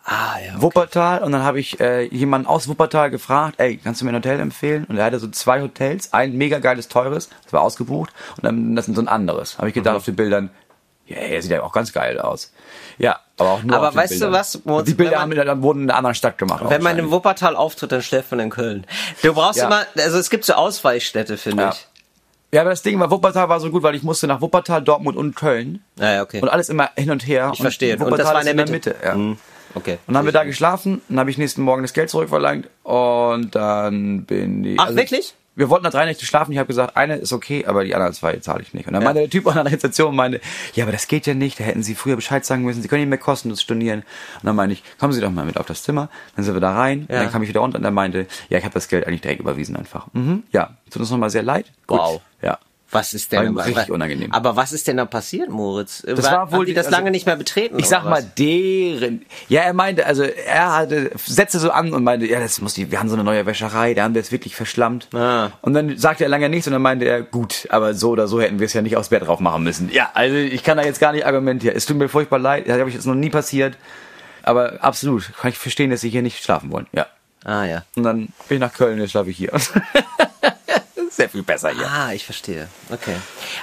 Ah, ja.
Wuppertal und dann habe ich äh, jemanden aus Wuppertal gefragt, ey, kannst du mir ein Hotel empfehlen? Und er hatte so zwei Hotels, ein mega geiles, teures, das war ausgebucht und dann das ist so ein anderes. Habe ich gedacht
Mhm.
auf den Bildern, ja, er sieht ja auch ganz geil aus. Ja, aber auch nur
Aber weißt du
Bildern.
was, Moritz,
Und die Bilder haben,
man-
dann wurden in einer anderen Stadt gemacht.
Wenn man
augenscheinlich.
Wuppertal auftritt, dann schläft man in Köln. Du brauchst
Ja.
immer, also es gibt so Ausweichstädte, finde
Ja.
ich.
Ja, aber das Ding war, Wuppertal war so gut, weil ich musste nach Wuppertal, Dortmund und Köln.
Ja, ja, okay.
Und alles immer hin und her.
Ich verstehe.
Und
Und
Wuppertal
das war in der Mitte.
ja.
Mhm. Okay.
Und dann haben wir da geschlafen, dann habe ich nächsten Morgen das Geld zurückverlangt und dann bin ich.
Ach, wirklich?
Wir wollten da drei Nächte schlafen. Ich habe gesagt, eine ist okay, aber die anderen zwei zahle ich nicht. Und dann meinte der Typ an der Rezeption, meinte, ja, aber das geht ja nicht. Da hätten Sie früher Bescheid sagen müssen. Sie können nicht mehr kostenlos stornieren. Und dann meinte ich, kommen Sie doch mal mit auf das Zimmer. Dann sind wir da rein.
Ja.
Und dann kam ich wieder runter und er meinte, ja, ich habe das Geld eigentlich direkt überwiesen einfach. Mhm, ja, tut uns nochmal sehr leid. Gut.
Wow.
Ja.
Was ist
War
denn aber-
richtig unangenehm.
Aber was ist denn da passiert, Moritz?
Das
War-
war wohl
haben die das
also,
lange nicht mehr betreten.
Ich sag mal, deren. Ja, er meinte, also er hatte, setzte so an und meinte, ja, das muss die, wir haben so eine neue Wäscherei, da haben wir es wirklich verschlammt.
Ah.
Und dann sagte er lange nichts und dann meinte er, gut, aber so oder so hätten wir es ja nicht aufs Bett drauf machen müssen. Ja, also ich kann da jetzt gar nicht argumentieren. Es tut mir furchtbar leid, das habe ich jetzt noch nie passiert. Aber absolut, kann ich verstehen, dass sie hier nicht schlafen wollen. Ja.
Ah, ja.
Und dann bin ich nach Köln, jetzt schlafe ich hier. Sehr viel besser hier.
Ah, ich verstehe. Okay.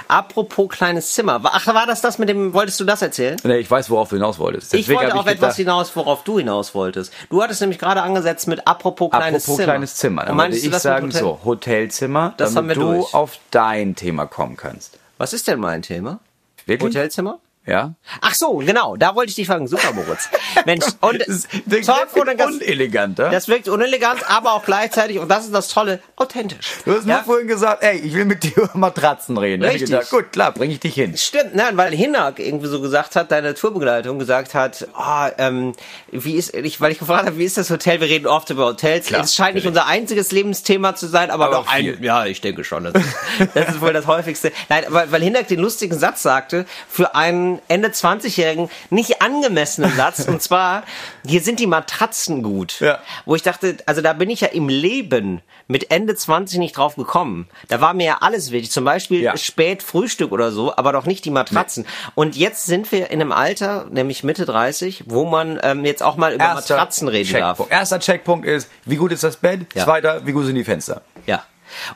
Apropos kleines Zimmer. Ach, war das das mit dem, wolltest du das erzählen?
Nee, ich weiß, worauf du hinaus wolltest.
Ich
Deswegen
wollte
hab
auf etwas
gedacht-
hinaus, worauf du hinaus wolltest. Du hattest nämlich gerade angesetzt mit apropos kleines
Apropos
Zimmer.
kleines Zimmer. Dann würde ich sagen
Hotel?
so, Hotelzimmer,
Das
damit
haben wir
du
durch.
auf dein Thema kommen kannst.
Was ist denn mein Thema?
Wirklich?
Hotelzimmer?
Ja?
Ach so, genau, da wollte ich dich fragen. Super, Moritz. Mensch, und
Das
Talk ohne Gast-
uneleganter.
das wirkt unelegant, aber auch gleichzeitig, und das ist das Tolle, authentisch.
du hast nur vorhin gesagt, ey, ich will mit dir über Matratzen reden. Da hab ich
Richtig.
gedacht, gut, klar, bring ich dich hin.
Stimmt, nein, weil Hinak irgendwie so gesagt hat, deine Tourbegleitung gesagt hat, ah, ähm, wie ist, ich, weil ich gefragt habe, wie ist das Hotel? Wir reden oft über Hotels.
Klar,
es scheint nicht unser einziges Lebensthema zu sein, aber,
Aber
doch ein,
viel.
ja, ich denke schon. Das ist, das ist wohl das häufigste. Nein, weil, weil Hinak den lustigen Satz sagte, für einen Ende 20-Jährigen nicht angemessenen Satz, und zwar, hier sind die Matratzen gut.
Ja.
Wo ich dachte, also da bin ich ja im Leben mit Ende 20 nicht drauf gekommen. Da war mir ja alles wichtig. Zum Beispiel
Ja.
spät Frühstück oder so, aber doch nicht die Matratzen. Und jetzt sind wir in einem Alter, nämlich Mitte 30, wo man ähm, jetzt auch mal über Matratzen reden darf.
Checkpunkt. Erster Checkpunkt ist, wie gut ist das Bett?
Ja.
Zweiter, wie gut sind die Fenster?
Ja.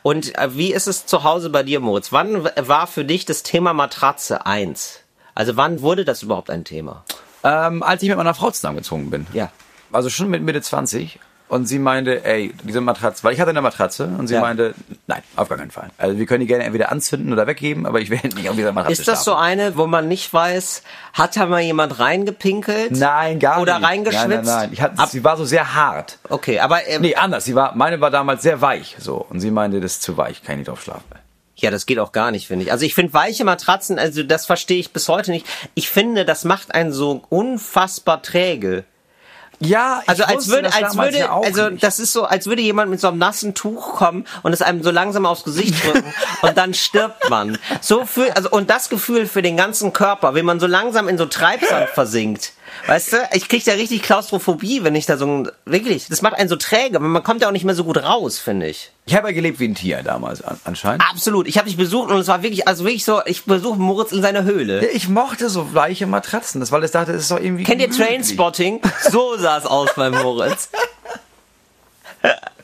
Und äh, wie ist es zu Hause bei dir, Moritz? Wann war für dich das Thema Matratze eins? Also wann wurde das überhaupt ein Thema?
Ähm, als ich mit meiner Frau zusammengezogen bin.
Ja.
Also schon mit Mitte 20. Und sie meinte, ey, diese Matratze, weil ich hatte eine Matratze und sie
Ja.
meinte, nein, auf gar keinen Fall. Also wir können die gerne entweder anzünden oder weggeben, aber ich werde nicht auf dieser Matratze
Ist das so
schlafen.
eine, wo man nicht weiß, hat da mal jemand reingepinkelt?
Nein, gar
Oder
nicht.
reingeschwitzt?
Nein, nein, nein. Ich hatte,
Ab-
sie war so sehr hart.
Okay, aber ähm,
Nee, anders. Sie war, meine war damals sehr weich, so. Und sie meinte, das ist zu weich, kann ich nicht drauf schlafen.
Ja, das geht auch gar nicht, finde ich. Also ich finde weiche Matratzen, also das verstehe ich bis heute nicht. Ich finde, das macht einen so unfassbar träge.
Ja, ich
Also als würde, als würde,
ja
also
nicht.
das ist so, als würde jemand mit so einem nassen Tuch kommen und es einem so langsam aufs Gesicht drücken und dann stirbt man. So für, also und das Gefühl für den ganzen Körper, wenn man so langsam in so Treibsand versinkt. Weißt du, ich krieg da richtig Klaustrophobie, wenn ich da so ein, wirklich, das macht einen so träge, man kommt ja auch nicht mehr so gut raus, finde ich.
Ich habe ja gelebt wie ein Tier damals an, anscheinend.
Absolut. Ich habe dich besucht und es war wirklich, also wirklich so, ich besuche Moritz in seiner Höhle.
Ja, Ich mochte so weiche Matratzen, das, weil ich dachte, das ist doch irgendwie
Kennt ihr. Trainspotting? So sah es aus bei Moritz.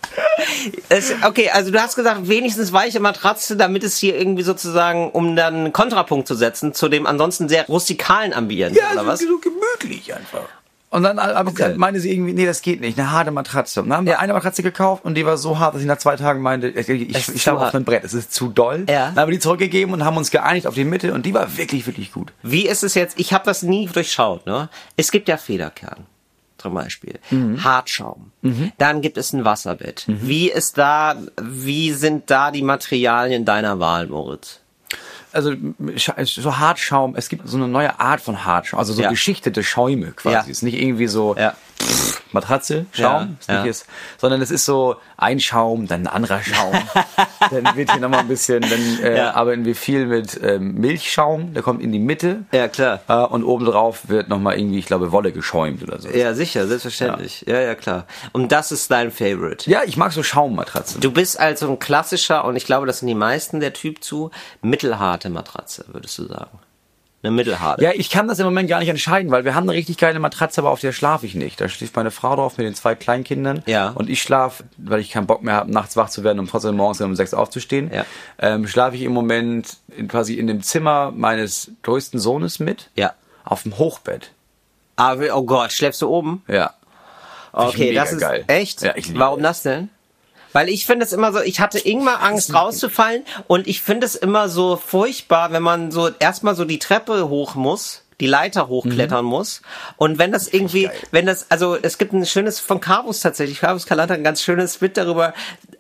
Es, okay, also du hast gesagt, wenigstens weiche Matratze, damit es hier irgendwie sozusagen, um dann einen Kontrapunkt zu setzen zu dem ansonsten sehr rustikalen Ambiente,
Ja,
oder was?
so gemütlich einfach. Und dann hab ich,
Okay.
meinte sie irgendwie, nee, das geht nicht, eine harte Matratze. Und dann haben wir eine Matratze gekauft und die war so hart, dass ich nach zwei Tagen meinte, ich, ich, schlafe auf einem Brett, es ist zu doll.
Ja.
Dann haben wir die zurückgegeben und haben uns geeinigt auf die Mitte und die war wirklich, wirklich gut.
Wie ist es jetzt? Ich habe das nie durchschaut. Ne? Es gibt ja Federkern zum Beispiel,
Mhm.
Hartschaum. Dann gibt es ein Wasserbett. Wie ist da? Wie sind da die Materialien deiner Wahl, Moritz?
Also so Hartschaum, es gibt so eine neue Art von Hartschaum, also so
Ja.
geschichtete Schäume quasi.
Ja.
Ist nicht irgendwie so
Ja.
Matratze, Schaum,
Ja,
ist nicht
ja.
jetzt, sondern es ist so ein Schaum, dann ein anderer Schaum. dann wird hier nochmal ein bisschen, dann äh,
Ja.
arbeiten wir viel mit ähm, Milchschaum, der kommt in die Mitte.
Ja, klar.
Äh, und obendrauf wird nochmal irgendwie, ich glaube, Wolle geschäumt oder so.
Ja, sicher, selbstverständlich. Ja. ja, klar. Und das ist dein Favorite.
Ja, ich mag so Schaummatratzen.
Du bist also ein klassischer, und ich glaube, das sind die meisten der Typ zu, mittelharte Matratze, würdest du sagen. Eine mittelharte.
Ja, ich kann das im Moment gar nicht entscheiden, weil wir haben eine richtig geile Matratze, aber auf der schlafe ich nicht. Da schläft meine Frau drauf mit den zwei Kleinkindern.
Ja.
Und ich schlafe, weil ich keinen Bock mehr habe, nachts wach zu werden, um trotzdem morgens um sechs aufzustehen.
Ja.
Ähm, schlafe ich im Moment in, quasi in dem Zimmer meines größten Sohnes mit.
Ja.
Auf dem Hochbett.
Aber, oh Gott, schläfst du oben?
Ja.
Okay, das ist
geil.
echt.
Ja,
Warum das denn? Weil ich finde es immer so, ich hatte immer Angst rauszufallen. Und ich finde es immer so furchtbar, wenn man so erstmal so die Treppe hoch muss, die Leiter hochklettern muss und wenn das irgendwie,
geil.
wenn das, also es gibt ein schönes von Carvus tatsächlich, Carvus Kalanta ein ganz schönes Bit darüber,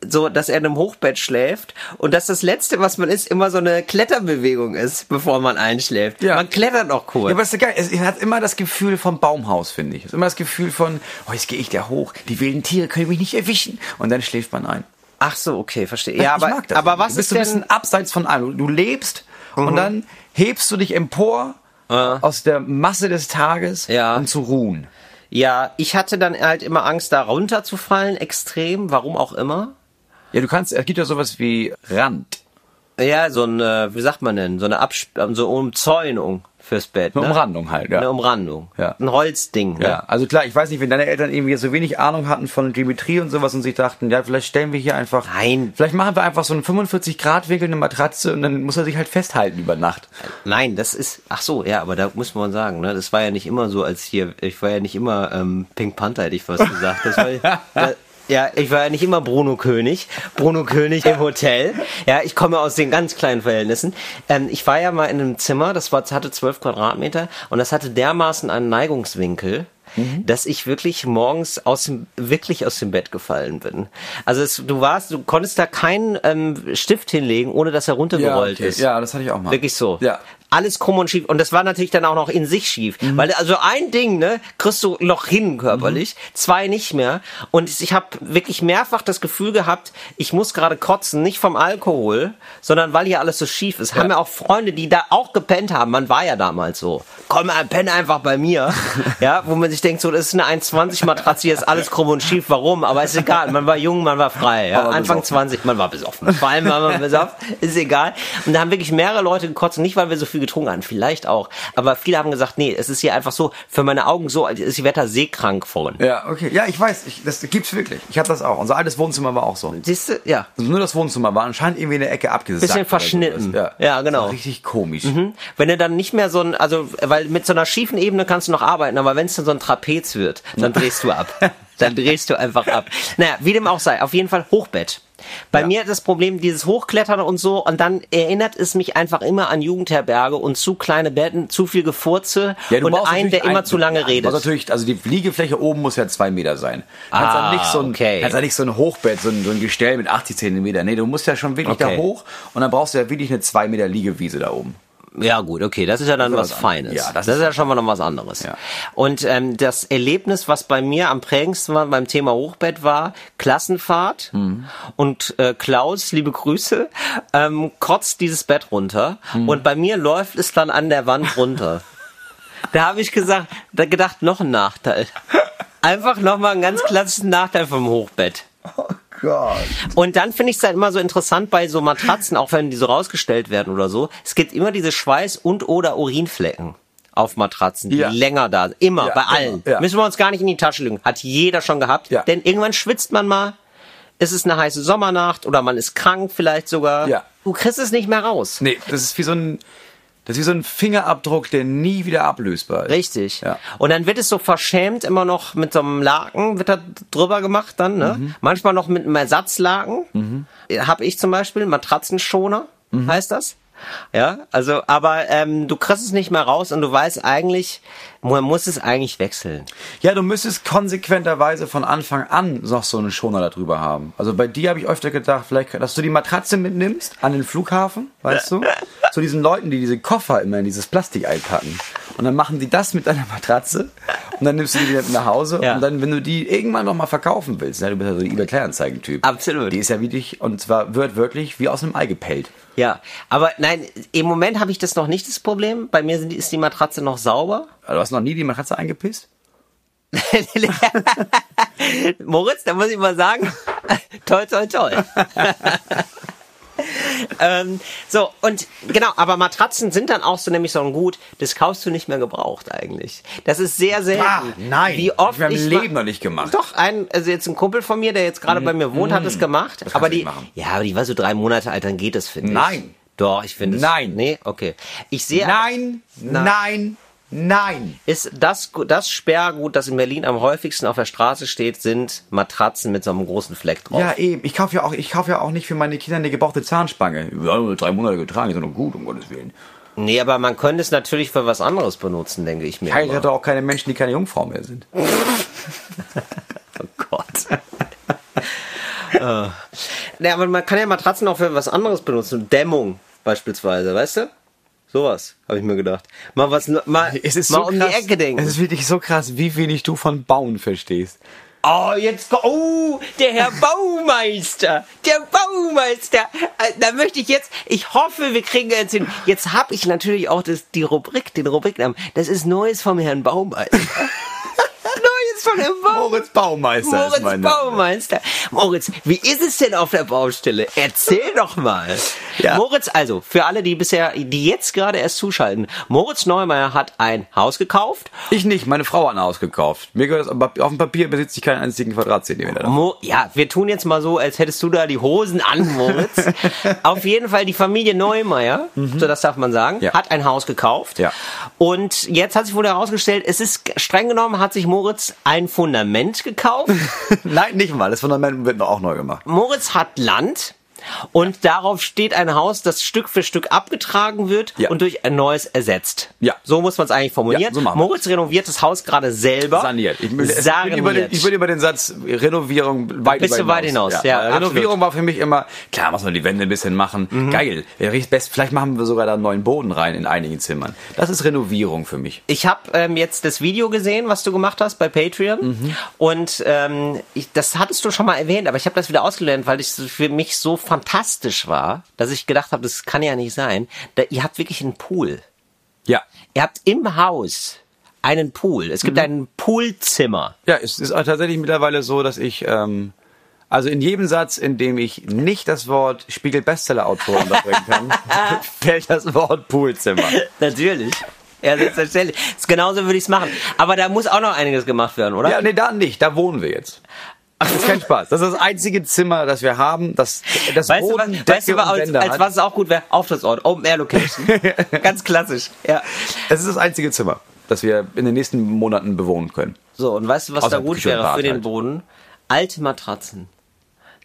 so, dass er in einem Hochbett schläft und dass das Letzte, was man ist, immer so eine Kletterbewegung ist, bevor man einschläft.
Ja.
Man klettert auch kurz.
Ja, aber ist ja geil. Es hat immer das Gefühl vom Baumhaus, finde ich. Es ist immer das Gefühl von, oh, jetzt gehe ich da hoch. Die wilden Tiere können mich nicht erwischen. Und dann schläft man ein.
Ach so, okay, verstehe. Ja, aber,
ich
aber
irgendwie.
was
du bist
ist
so ein
denn, Mhm.
bisschen abseits von allem. Du lebst und dann hebst du dich empor aus der Masse des Tages
Ja.
um zu ruhen.
Ja, ich hatte dann halt immer Angst, da runterzufallen, extrem, warum auch immer.
Ja, du kannst, es gibt ja sowas wie Rand.
Ja, so eine, wie sagt man denn, so eine Absp so Umzäunung fürs Bett.
Eine
ne?
Umrandung halt, ja.
Eine Umrandung.
Ja.
Ein Holzding. Ne?
Ja, also klar, ich weiß nicht, wenn deine Eltern irgendwie so wenig Ahnung hatten von Geometrie und sowas und sich dachten, ja, vielleicht stellen wir hier einfach,
Nein.
vielleicht machen wir einfach so einen 45 Grad Winkel eine Matratze und dann muss er sich halt festhalten über Nacht.
Nein, das ist, ach so, ja, aber da muss man sagen, ne, das war ja nicht immer so, als hier, ich war ja nicht immer ähm, Pink Panther, hätte ich fast gesagt. Das war, da, ja, ich war ja nicht immer Bruno König, Bruno König im Hotel. Ja, ich komme aus den ganz kleinen Verhältnissen. Ähm, ich war ja mal in einem Zimmer, das war, hatte zwölf Quadratmeter und das hatte dermaßen einen Neigungswinkel. dass ich wirklich morgens aus dem, wirklich aus dem Bett gefallen bin. Also es, du warst, du konntest da keinen ähm, Stift hinlegen, ohne dass er runtergerollt ist.
ja, das hatte ich auch mal.
Wirklich so.
Ja.
Alles krumm und schief. Und das war natürlich dann auch noch in sich schief.
Mhm.
Weil also ein Ding, ne, kriegst du noch hin körperlich, zwei nicht mehr. Und ich habe wirklich mehrfach das Gefühl gehabt, ich muss gerade kotzen, nicht vom Alkohol, sondern weil hier alles so schief ist. Haben ja auch Freunde, die da auch gepennt haben. Man war ja damals so. Komm, äh, penn einfach bei mir. ja, wo man sich denkt, so, das ist eine 1,20 Matratze, hier ist alles krumm und schief. Warum? Aber ist egal. Man war jung, man war frei. Ja? Anfang
besoffen.
20, man war besoffen. Vor allem war man besoffen. Ist egal. Und da haben wirklich mehrere Leute gekotzt. Nicht, weil wir so viel getrunken haben. Vielleicht auch. Aber viele haben gesagt, nee, es ist hier einfach so, für meine Augen so, als ist die Wetter seekrank vorhin.
Ja, okay. Ja, ich weiß, ich, das gibt's wirklich. Ich hatte das auch. Unser altes Wohnzimmer war auch so.
Siehst du? Ja.
Also nur das Wohnzimmer war anscheinend irgendwie in der Ecke abgesackt.
Bisschen verschnitten.
sowas.
Ja, genau.
Richtig komisch.
Hm? Wenn du dann nicht mehr so ein, also, weil mit so einer schiefen Ebene kannst du noch arbeiten, aber wenn es dann so ein Trapez wird, dann drehst du ab. Dann drehst du einfach ab. Naja, wie dem auch sei, auf jeden Fall Hochbett. Bei
Ja.
mir hat das Problem dieses Hochklettern und so und dann erinnert es mich einfach immer an Jugendherberge und zu kleine Betten, zu viel Gefurze
Ja,
und einen, der immer
ein-
zu lange
ja,
redet.
Brauchst natürlich, also die Liegefläche oben muss ja zwei Meter sein. Du kannst
Ah,
nicht so ein,
okay.
kannst dann nicht so ein Hochbett, so ein, so ein Gestell mit 80 Zentimeter. Nee, du musst ja schon wirklich
Okay.
da hoch und dann brauchst du ja wirklich eine zwei Meter Liegewiese da oben.
Ja gut, okay, das ist ja dann
Das
was
ist was
Feines.
Ja,
das,
das
ist
ist-
ja schon mal noch was anderes.
Ja.
Und ähm, das Erlebnis, was bei mir am prägendsten war beim Thema Hochbett, war Klassenfahrt.
Mhm.
Und äh, Klaus, liebe Grüße, ähm, kotzt dieses Bett runter
Mhm.
und bei mir läuft es dann an der Wand runter. da habe ich gesagt, da gedacht, noch ein Nachteil. Einfach nochmal einen ganz klassischen Nachteil vom Hochbett.
Gott.
Und dann finde ich es halt immer so interessant bei so Matratzen, auch wenn die so rausgestellt werden oder so. Es gibt immer diese Schweiß- und oder Urinflecken auf Matratzen, die
Ja.
länger da sind. Immer,
Ja,
bei allen.
ja.
Müssen wir uns gar nicht in die Tasche legen. Hat jeder schon gehabt. Denn irgendwann schwitzt man mal. Es ist eine heiße Sommernacht oder man ist krank vielleicht sogar.
Ja.
Du kriegst es nicht mehr raus.
Nee, das ist wie so ein, das ist wie so ein Fingerabdruck, der nie wieder ablösbar ist.
Richtig.
Ja.
Und dann wird es so verschämt immer noch mit so einem Laken, wird da drüber gemacht dann, ne?
Mhm.
Manchmal noch mit einem Ersatzlaken. Hab ich zum Beispiel, Matratzenschoner
Mhm.
heißt das. Ja, also, aber ähm, du kriegst es nicht mehr raus und du weißt eigentlich, man muss es eigentlich wechseln.
Ja, du müsstest konsequenterweise von Anfang an noch so einen Schoner darüber haben. Also bei dir habe ich öfter gedacht, vielleicht, dass du die Matratze mitnimmst an den Flughafen, weißt du? Zu diesen Leuten, die diese Koffer immer in dieses Plastik einpacken. Und dann machen die das mit deiner Matratze und dann nimmst du die wieder nach Hause
Ja.
und dann, wenn du die irgendwann noch mal verkaufen willst, ne, du bist ja so ein eBay-Kleinanzeigen-Typ.
Absolut.
Die ist ja wie dich, und zwar wird wirklich wie aus einem Ei gepellt.
Ja, aber nein, im Moment habe ich das noch nicht das Problem. Bei mir sind ist die Matratze noch sauber.
Also, Du hast noch nie die Matratze eingepisst?
Moritz, da muss ich mal sagen, toll, toll, toll. ähm, so, und genau, aber Matratzen sind dann auch so nämlich so ein Gut, das kaufst du nicht mehr gebraucht eigentlich. Das ist sehr selten.
Ah, nein.
Wie oft
Hab ich in meinem
ma-
Leben noch nicht gemacht.
Doch, ein, also jetzt ein Kumpel von mir, der jetzt gerade bei mir wohnt, hat es gemacht.
kannst
Aber die, ja, aber die war so drei Monate alt, dann geht es, finde ich.
Nein.
Doch, ich finde es.
Nein.
Nee, okay. Ich sehe.
Nein, nein, nein.
Ist das, das Sperrgut, das in Berlin am häufigsten auf der Straße steht, sind Matratzen mit so einem großen Fleck drauf.
Ja, eben. Ich kaufe ja auch, ich kaufe ja auch nicht für meine Kinder eine gebrauchte Zahnspange. Ja, nur drei Monate getragen, ist doch noch gut, um Gottes Willen.
Nee, aber man könnte es natürlich für was anderes benutzen, denke ich mir.
Ich heirate
immer.
auch keine Menschen, die keine Jungfrau mehr sind.
Oh Gott. äh. Nee, aber man kann ja Matratzen auch für was anderes benutzen. Dämmung beispielsweise, weißt du? Sowas, habe ich mir gedacht. Mal was, mal,
Es ist
mal
so
um
krass,
die Ecke denken.
Es ist wirklich so krass, wie wenig du von Bauen verstehst.
Oh, jetzt, oh, der Herr Baumeister, der Baumeister. Äh, Da möchte ich jetzt, ich hoffe, wir kriegen jetzt hin. Jetzt habe ich natürlich auch das, die Rubrik, den Rubriknamen. Das ist Neues vom Herrn Baumeister. Herrn Baumeister.
Moritz Baumeister
Moritz
ist mein.
Baumeister. Moritz, wie ist es denn auf der Baustelle? Erzähl doch mal.
Ja.
Moritz, also, für alle, die bisher, die jetzt gerade erst zuschalten. Moritz Neumeier hat ein Haus gekauft.
Ich nicht, meine Frau hat ein Haus gekauft. Mir gehört das, auf dem Papier besitze ich keinen einzigen Quadratzentimeter.
Mo ja, wir tun jetzt mal so, als hättest du da die Hosen an, Moritz. Auf jeden Fall die Familie Neumeier, so das darf man sagen,
Ja.
hat ein Haus gekauft.
Ja.
Und jetzt hat sich wohl herausgestellt, es ist streng genommen, hat sich Moritz ein Fundament gekauft.
Nein, nicht mal. Das Fundament wird noch auch neu gemacht.
Moritz hat Land. Und darauf steht ein Haus, das Stück für Stück abgetragen wird
Ja.
und durch ein neues ersetzt.
Ja.
So muss man es eigentlich formulieren.
Ja, so
Moritz renoviert das Haus gerade selber.
Saniert. Ich, ich,
Saniert.
bin über den, ich bin über den Satz Renovierung weit
Bist
über
du weit hinaus, ja,
weil
absolut.
Renovierung war für mich immer, klar, muss man die Wände ein bisschen machen.
Mhm.
Geil. Wäre richtig best. Vielleicht machen wir sogar da einen neuen Boden rein in einigen Zimmern. Das ist Renovierung für mich.
Ich habe ähm, jetzt das Video gesehen, was du gemacht hast bei Patreon.
Mhm.
Und ähm, ich, das hattest du schon mal erwähnt, aber ich habe das wieder ausgelernt, weil es für mich so fantastisch war, dass ich gedacht habe, das kann ja nicht sein. Da, ihr habt wirklich einen Pool.
Ja.
Ihr habt im Haus einen Pool. Es
Mhm.
gibt ein Poolzimmer.
Ja, es ist auch tatsächlich mittlerweile so, dass ich, ähm, also in jedem Satz, in dem ich nicht das Wort Spiegel-Bestseller-Autor unterbringen kann, fällt das Wort Poolzimmer.
Natürlich. Ja, selbstverständlich. Genauso würde ich es machen. Aber da muss auch noch einiges gemacht werden, oder?
Ja, nee, da nicht. Da wohnen wir jetzt. Das ist kein Spaß. Das ist das einzige Zimmer, das wir haben, das, das
Weißt du, was,
Boden,
weißt du, als, als was es auch gut wäre? Auftrittsort, Open Air Location. Ganz klassisch. Ja.
Es ist das einzige Zimmer, das wir in den nächsten Monaten bewohnen können.
So, und weißt du, was
Außer
da gut wäre für den
halt.
Boden? Alte Matratzen.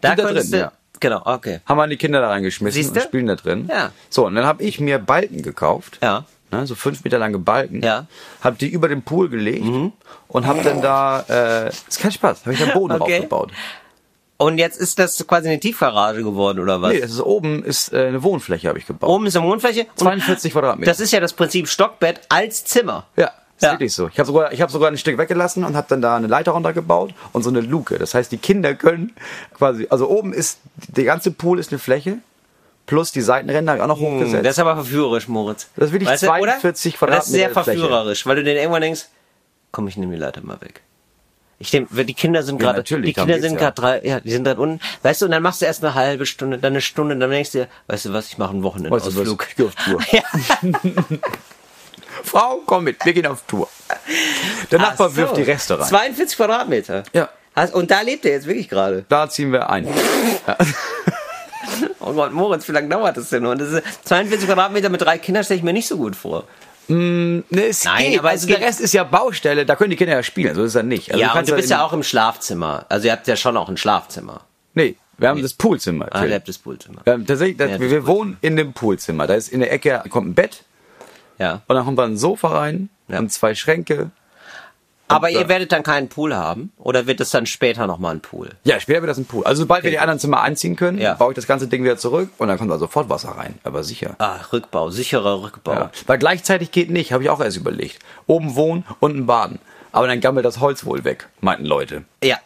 Da
da
könntest
drin,
du,
ja.
Genau, okay.
Haben wir die Kinder da reingeschmissen
Siehste?
und spielen da drin.
Ja.
So, und dann habe ich mir Balken gekauft.
Ja.
Ne, so fünf Meter lange Balken.
Ja. Mhm.
Hab die über den Pool gelegt und hab dann da, äh, ist kein Spaß, habe ich dann Boden
Okay.
aufgebaut.
Und jetzt ist das quasi eine Tiefgarage geworden, oder was?
Nee, es ist oben ist äh, eine Wohnfläche habe ich gebaut.
Oben ist eine Wohnfläche. und
42 Quadratmeter.
Das ist ja das Prinzip Stockbett als Zimmer.
Ja, ist
Ja.
wirklich so. Ich habe sogar, ich habe sogar ein Stück weggelassen und habe dann da eine Leiter runtergebaut und so eine Luke. Das heißt, die Kinder können quasi, also oben ist der ganze Pool ist eine Fläche plus die Seitenränder auch noch hochgesetzt.
Hm, Das ist aber verführerisch, Moritz.
Das ist wirklich
Weißt du, oder?
42
Und Das ist sehr
Quadratmeter
verführerisch, weil du dir irgendwann denkst, komm, ich nehme die Leiter mal weg. Ich denke, die Kinder sind
Ja,
gerade, die Kinder sind
ja.
gerade drei, ja, die sind gerade unten. Weißt du, und dann machst du erst eine halbe Stunde, dann eine Stunde, dann denkst du dir, weißt du was, ich mache einen
Weißt du was?
Wochenendausflug.
Ich geh auf Tour.
Ja.
Frau, komm mit, wir gehen auf Tour. Der Nachbar
Ach so.
wirft die Reste rein.
42 Quadratmeter.
Ja.
Und da lebt er jetzt wirklich gerade.
Da ziehen wir ein.
Oh Gott, Moritz, wie lange dauert das denn? Und das ist 42 Quadratmeter mit drei Kindern stelle ich mir nicht so gut vor.
Ne, es
Nein,
geht.
aber
also
es
der Rest ist ja Baustelle, da können die Kinder ja spielen, so ist ja nicht. Also
ja, und
kannst
du bist ja auch im Schlafzimmer. Also ihr habt ja schon auch ein Schlafzimmer.
Nee, wir haben das Poolzimmer.
Ah, ihr habt das Poolzimmer.
Wir haben tatsächlich, das, wir, wir wohnen in dem Poolzimmer. Da ist in der Ecke kommt ein Bett,
Ja.
Und dann kommt da ein Sofa rein
Ja.
und zwei Schränke.
Aber ihr
äh,
werdet dann keinen Pool haben? Oder wird es dann später nochmal ein Pool?
Ja, später wird das ein Pool. Also sobald wir die anderen Zimmer einziehen können,
Ja.
baue ich das ganze Ding wieder zurück und dann kommt da sofort Wasser rein. Aber sicher.
Ah, Rückbau, sicherer Rückbau.
Ja. Weil gleichzeitig geht nicht, habe ich auch erst überlegt. Oben wohnen, unten baden. Aber dann gammelt das Holz wohl weg, meinten Leute.
Ja.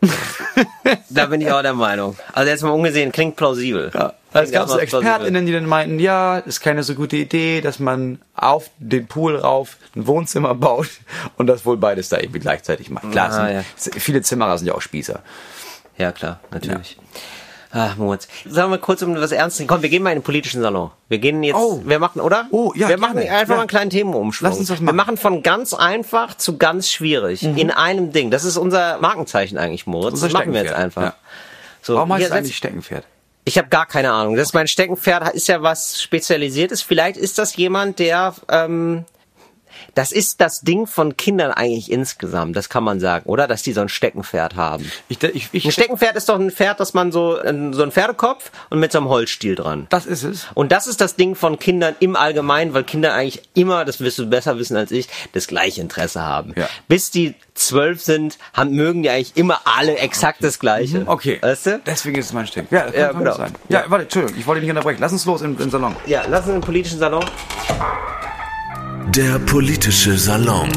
da bin ich auch der Meinung. Also jetzt mal ungesehen, klingt plausibel.
Ja.
Klingt
Es gab so. ExpertInnen, die dann meinten, ja, ist keine so gute Idee, dass man auf den Pool rauf ein Wohnzimmer baut und das wohl beides da irgendwie gleichzeitig macht. Klar,
Ah,
sind, viele Zimmerer sind ja auch Spießer.
Ja, klar, natürlich. Ach, Moritz. Sagen wir kurz um was Ernstes. Komm, wir gehen mal in den politischen Salon. Wir gehen jetzt,
Oh.
wir machen, oder?
Oh, ja,
Wir machen
gerne.
einfach
Ja.
mal einen kleinen Themenumschwung.
Lass uns das
Wir
machen.
machen von ganz einfach zu ganz schwierig. In einem Ding. Das ist unser Markenzeichen eigentlich, Moritz. Das machen wir jetzt einfach.
Ja.
So,
Warum heißt es eigentlich Steckenpferd?
Ich habe gar keine Ahnung. Das ist mein Steckenpferd, ist ja was Spezialisiertes. Vielleicht ist das jemand, der ähm, das ist das Ding von Kindern eigentlich insgesamt, das kann man sagen, oder? Dass die so ein Steckenpferd haben.
Ich, ich, ich,
Ein Steckenpferd ist doch ein Pferd, das man so, so ein Pferdekopf und mit so einem Holzstiel dran.
das ist es.
Und das ist das Ding von Kindern im Allgemeinen, weil Kinder eigentlich immer, das wirst du besser wissen als ich, das gleiche Interesse haben.
Ja.
Bis die zwölf sind, haben, mögen die eigentlich immer alle exakt das Gleiche.
Mhm, Okay.
Weißt du?
Deswegen ist es mein Stecken. Ja, das
Ja,
kann
genau.
sein. Ja, warte, Entschuldigung, ich wollte dich nicht unterbrechen. Lass uns los im, im Salon.
Ja, lass uns in den politischen Salon.
Der politische Salon.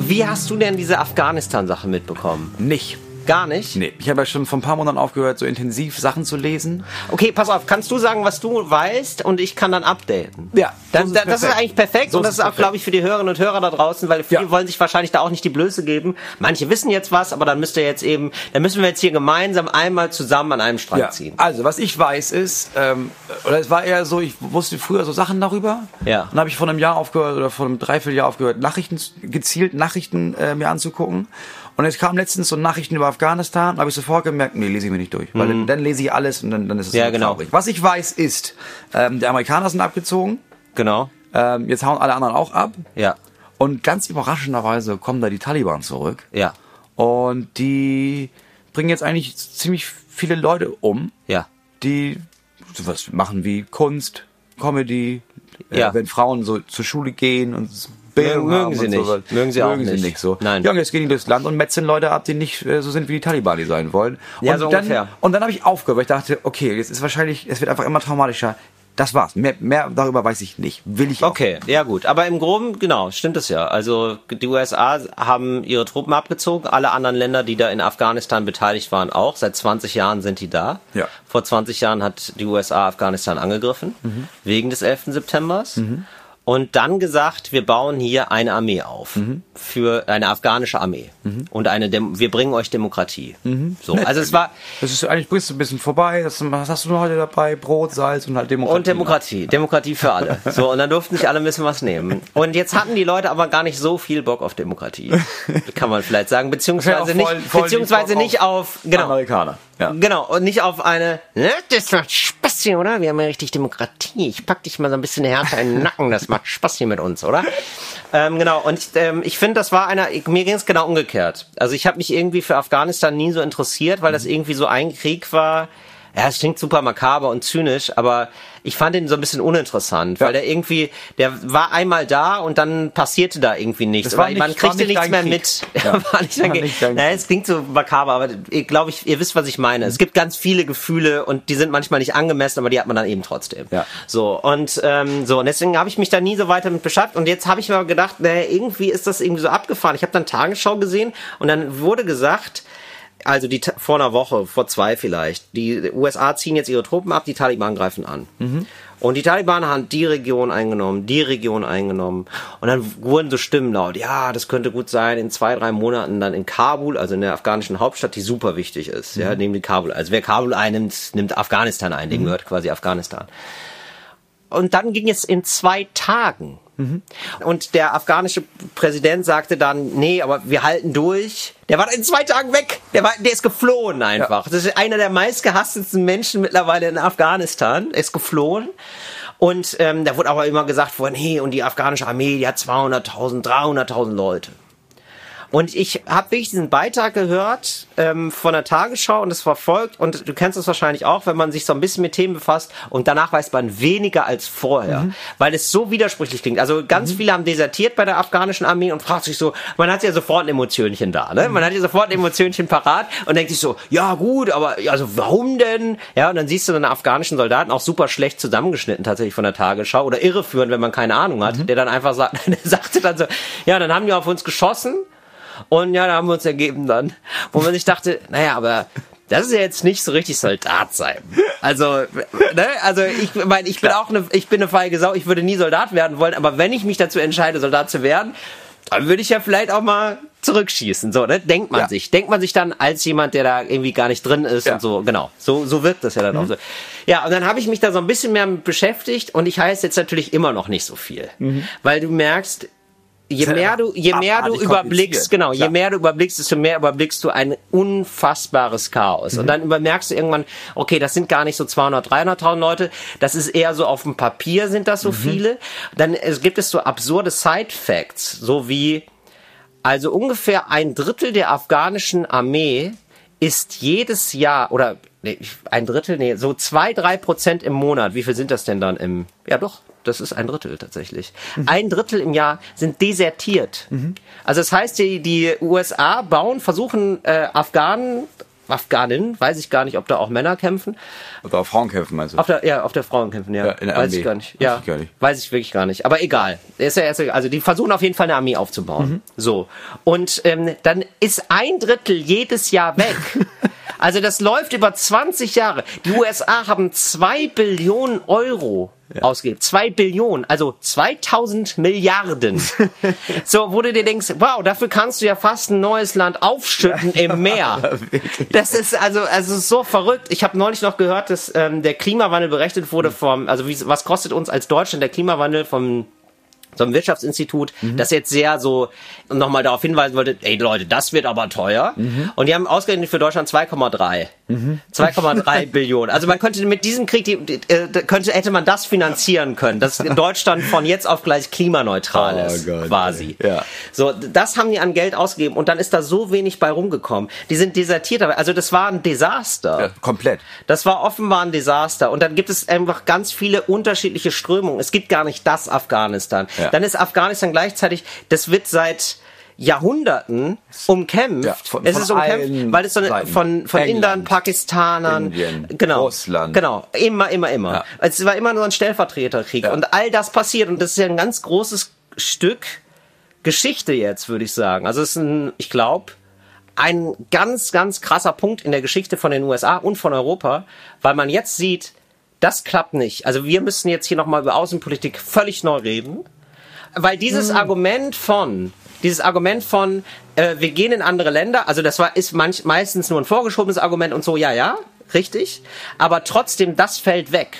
Wie hast du denn diese Afghanistan-Sache mitbekommen?
Nicht.
Gar nicht?
Nee, ich habe ja schon vor ein paar Monaten aufgehört, so intensiv Sachen zu lesen.
Okay, pass auf, kannst du sagen, was du weißt und ich kann dann updaten?
Ja,
Dann,
so ist
das, ist eigentlich perfekt
So
und das ist auch, glaube ich, für die Hörerinnen und Hörer da draußen, weil viele
Ja.
wollen sich wahrscheinlich da auch nicht die Blöße geben. Manche wissen jetzt was, aber dann müsst ihr jetzt eben, dann müssen wir jetzt hier gemeinsam einmal zusammen an einem Strang
Ja.
ziehen.
Also, was ich weiß ist, ähm, oder es war eher so, ich wusste früher so Sachen darüber.
Ja.
Dann habe ich vor einem Jahr aufgehört oder vor einem Dreivierteljahr aufgehört, Nachrichten, gezielt Nachrichten äh, mir anzugucken. Und es kam letztens so Nachrichten über Afghanistan, habe ich sofort gemerkt, nee, lese ich mir nicht durch. Weil dann, dann lese ich alles und dann, dann ist es
Mhm. Ja, genau.
traurig. Was ich weiß ist, ähm, die Amerikaner sind abgezogen,
Genau.
ähm, jetzt hauen alle anderen auch ab.
Ja.
Und ganz überraschenderweise kommen da die Taliban zurück.
Ja.
Und die bringen jetzt eigentlich ziemlich viele Leute um,
Ja.
die sowas machen wie Kunst, Comedy, äh,
Ja.
wenn Frauen so zur Schule gehen und Bildung
Mögen sie nicht.
sowas.
Mögen sie auch
mögen
nicht.
sie nicht so.
Nein.
Ja, und jetzt gehen die durchs Land und metzeln Leute ab, die nicht äh, so sind wie die Taliban, die sein wollen.
Ja,
und
so
dann,
ungefähr.
Und dann habe ich aufgehört, weil ich dachte, okay, jetzt ist wahrscheinlich, es wird einfach immer traumatischer. Das war's. Mehr, mehr darüber weiß ich nicht. Will ich auch.
Okay, ja gut. Aber im Groben, genau, stimmt es ja. Also die USA haben ihre Truppen abgezogen, alle anderen Länder, die da in Afghanistan beteiligt waren, auch. Seit 20 Jahren sind die da.
Ja.
Vor 20 Jahren hat die USA Afghanistan angegriffen, wegen des 11. Septembers. Und dann gesagt, wir bauen hier eine Armee auf. Für eine afghanische Armee. Und eine Dem wir bringen euch Demokratie. So, also es war,
Das ist eigentlich bist du ein bisschen vorbei. Das, was hast du nur heute dabei? Brot, Salz und halt Demokratie.
Und Demokratie. Demokratie für alle. So, und dann durften sich alle ein bisschen was nehmen. Und jetzt hatten die Leute aber gar nicht so viel Bock auf Demokratie. Kann man vielleicht sagen. Beziehungsweise
Ja, voll-
nicht,
voll
beziehungsweise nicht auf, genau.
Amerikaner. Ja.
Genau, und nicht auf eine, ne, das macht Spaß oder? Wir haben ja richtig Demokratie. Ich pack dich mal so ein bisschen härter in den Nacken, das macht Spaß hier mit uns, oder? Ähm, genau, und ich, ähm, ich finde, das war einer, ich, mir ging es genau umgekehrt. Also ich habe mich irgendwie für Afghanistan nie so interessiert, weil das irgendwie so ein Krieg war. Ja, es klingt super makaber und zynisch, aber ich fand ihn so ein bisschen uninteressant, weil der irgendwie, der war einmal da und dann passierte da irgendwie nichts. Oder
nicht-
man kriegte
nicht
nichts mehr
Krieg.
mit.
Ja.
war nicht dein
War
Krieg.
nicht dein
Naja,
Krieg.
es klingt so makaber, aber ich glaube, ich, ihr wisst, was ich meine. Es gibt ganz viele Gefühle und die sind manchmal nicht angemessen, aber die hat man dann eben trotzdem.
Ja.
So und ähm, so und deswegen habe ich mich da nie so weiter mit beschäftigt und jetzt habe ich mir gedacht, naja, irgendwie ist das irgendwie so abgefahren. Ich habe dann Tagesschau gesehen und dann wurde gesagt, also die vor einer Woche, vor zwei vielleicht, die USA ziehen jetzt ihre Truppen ab, die Taliban greifen an. Und die Taliban haben die Region eingenommen, die Region eingenommen. Und dann wurden so Stimmen laut, ja, das könnte gut sein, in zwei, drei Monaten dann in Kabul, also in der afghanischen Hauptstadt, die super wichtig ist. Ja, nehmen die Kabul. Also wer Kabul einnimmt, nimmt Afghanistan ein, dem gehört quasi Afghanistan. Und dann ging es in zwei Tagen. Und der afghanische Präsident sagte dann, nee, aber wir halten durch. Der war in zwei Tagen weg. Der, war, der ist geflohen einfach. Das ist einer der meistgehasstesten Menschen mittlerweile in Afghanistan. Er ist geflohen. Und ähm, da wurde aber immer gesagt vorhin, hey, und die afghanische Armee, die hat 200.000, 300.000 Leute. Und ich habe wirklich diesen Beitrag gehört ähm, von der Tagesschau und es verfolgt. Und du kennst es wahrscheinlich auch, wenn man sich so ein bisschen mit Themen befasst und danach weiß man weniger als vorher,
Mhm.
weil es so widersprüchlich klingt. Also ganz viele haben desertiert bei der afghanischen Armee und fragt sich so, man hat ja sofort ein Emotionchen da, ne? Man hat ja sofort ein Emotionchen parat und denkt sich so, ja gut, aber also warum denn? Ja, und dann siehst du dann afghanischen Soldaten auch super schlecht zusammengeschnitten tatsächlich von der Tagesschau oder irreführend, wenn man keine Ahnung hat, der dann einfach sagt, der sagte dann so, ja, dann haben die auf uns geschossen und ja, da haben wir uns ergeben dann, wo man sich dachte, naja, aber das ist ja jetzt nicht so richtig Soldat sein. Also, ne, also ich meine, ich bin auch eine, ich bin eine feige Sau, ich würde nie Soldat werden wollen, aber wenn ich mich dazu entscheide, Soldat zu werden, dann würde ich ja vielleicht auch mal zurückschießen, so, ne? Denkt man
Ja.
sich. Denkt man sich dann als jemand, der da irgendwie gar nicht drin ist
Ja. Mhm.
und so, genau. So, so wirkt das ja dann auch so. Ja, und dann habe ich mich da so ein bisschen mehr mit beschäftigt und ich heiße jetzt natürlich immer noch nicht so viel. Weil du merkst, je mehr du, je mehr du überblickst, genau, je
Klar.
mehr du überblickst, desto mehr überblickst du ein unfassbares Chaos.
Mhm.
Und dann übermerkst du irgendwann, okay, das sind gar nicht so 200, 300.000 Leute, das ist eher so auf dem Papier sind das so
Mhm.
viele. Dann es gibt es so absurde Side-Facts, so wie, also ungefähr ein Drittel der afghanischen Armee ist jedes Jahr, oder nee, ein Drittel, nee, so zwei, drei Prozent im Monat. Wie viel sind das denn dann im, ja doch, das ist ein Drittel tatsächlich. Ein Drittel im Jahr sind desertiert. Also das heißt, die, die USA bauen, versuchen äh, Afghanen, Afghaninnen, weiß ich gar nicht, ob da auch Männer kämpfen,
Oder auf Frauen kämpfen, meinst du?
auf der, ja, auf der Frauenkämpfen, ja.
Ja, in der
weiß
Armee.
ich gar nicht.
Weiß
Ja,
ich gar nicht.
weiß ich wirklich gar nicht. Aber egal. Ist ja erst, also die versuchen auf jeden Fall eine Armee aufzubauen.
Mhm.
So. Und ähm, dann ist ein Drittel jedes Jahr weg. also das läuft über 20 Jahre. Die USA haben zwei Billionen Euro ausgegeben. Zwei Billionen, also 2000 Milliarden. so, wo du dir denkst, wow, dafür kannst du ja fast ein neues Land aufschütten im Meer. Das ist also, also so verrückt. Ich habe neulich noch gehört, dass ähm, der Klimawandel berechnet wurde vom, also wie, was kostet uns als Deutschland der Klimawandel vom so einem Wirtschaftsinstitut, das jetzt sehr so nochmal darauf hinweisen wollte, ey Leute, das wird aber teuer. Und die haben ausgerechnet für Deutschland 2,3. 2,3 Billionen. Also man könnte mit diesem Krieg, die, äh, könnte, hätte man das finanzieren können, dass Deutschland von jetzt auf gleich klimaneutral
Oh
ist,
Gott,
quasi.
Ja.
So, das haben die an Geld ausgegeben und dann ist da so wenig bei rumgekommen. Die sind desertiert, also das war ein Desaster.
Ja, komplett.
Das war offenbar ein Desaster. Und dann gibt es einfach ganz viele unterschiedliche Strömungen. Es gibt gar nicht das Afghanistan.
Ja.
Dann ist Afghanistan gleichzeitig, das wird seit Jahrhunderten umkämpft.
Ja, von-
es
von
ist umkämpft, weil es so eine, von, von
England,
Indern, Pakistanern,
Indien,
genau,
Russland.
genau, immer, immer, immer.
Ja.
Es war immer nur ein Stellvertreterkrieg
Ja.
und all das passiert und das ist ja ein ganz großes Stück Geschichte jetzt, würde ich sagen. Also es ist ein, ich glaube, ein ganz, ganz krasser Punkt in der Geschichte von den USA und von Europa, weil man jetzt sieht, das klappt nicht. Also wir müssen jetzt hier nochmal über Außenpolitik völlig neu reden, weil dieses Argument von, dieses Argument von, äh, wir gehen in andere Länder, also das war, ist manch, meistens nur ein vorgeschobenes Argument und so, ja, ja, richtig, aber trotzdem, das fällt weg.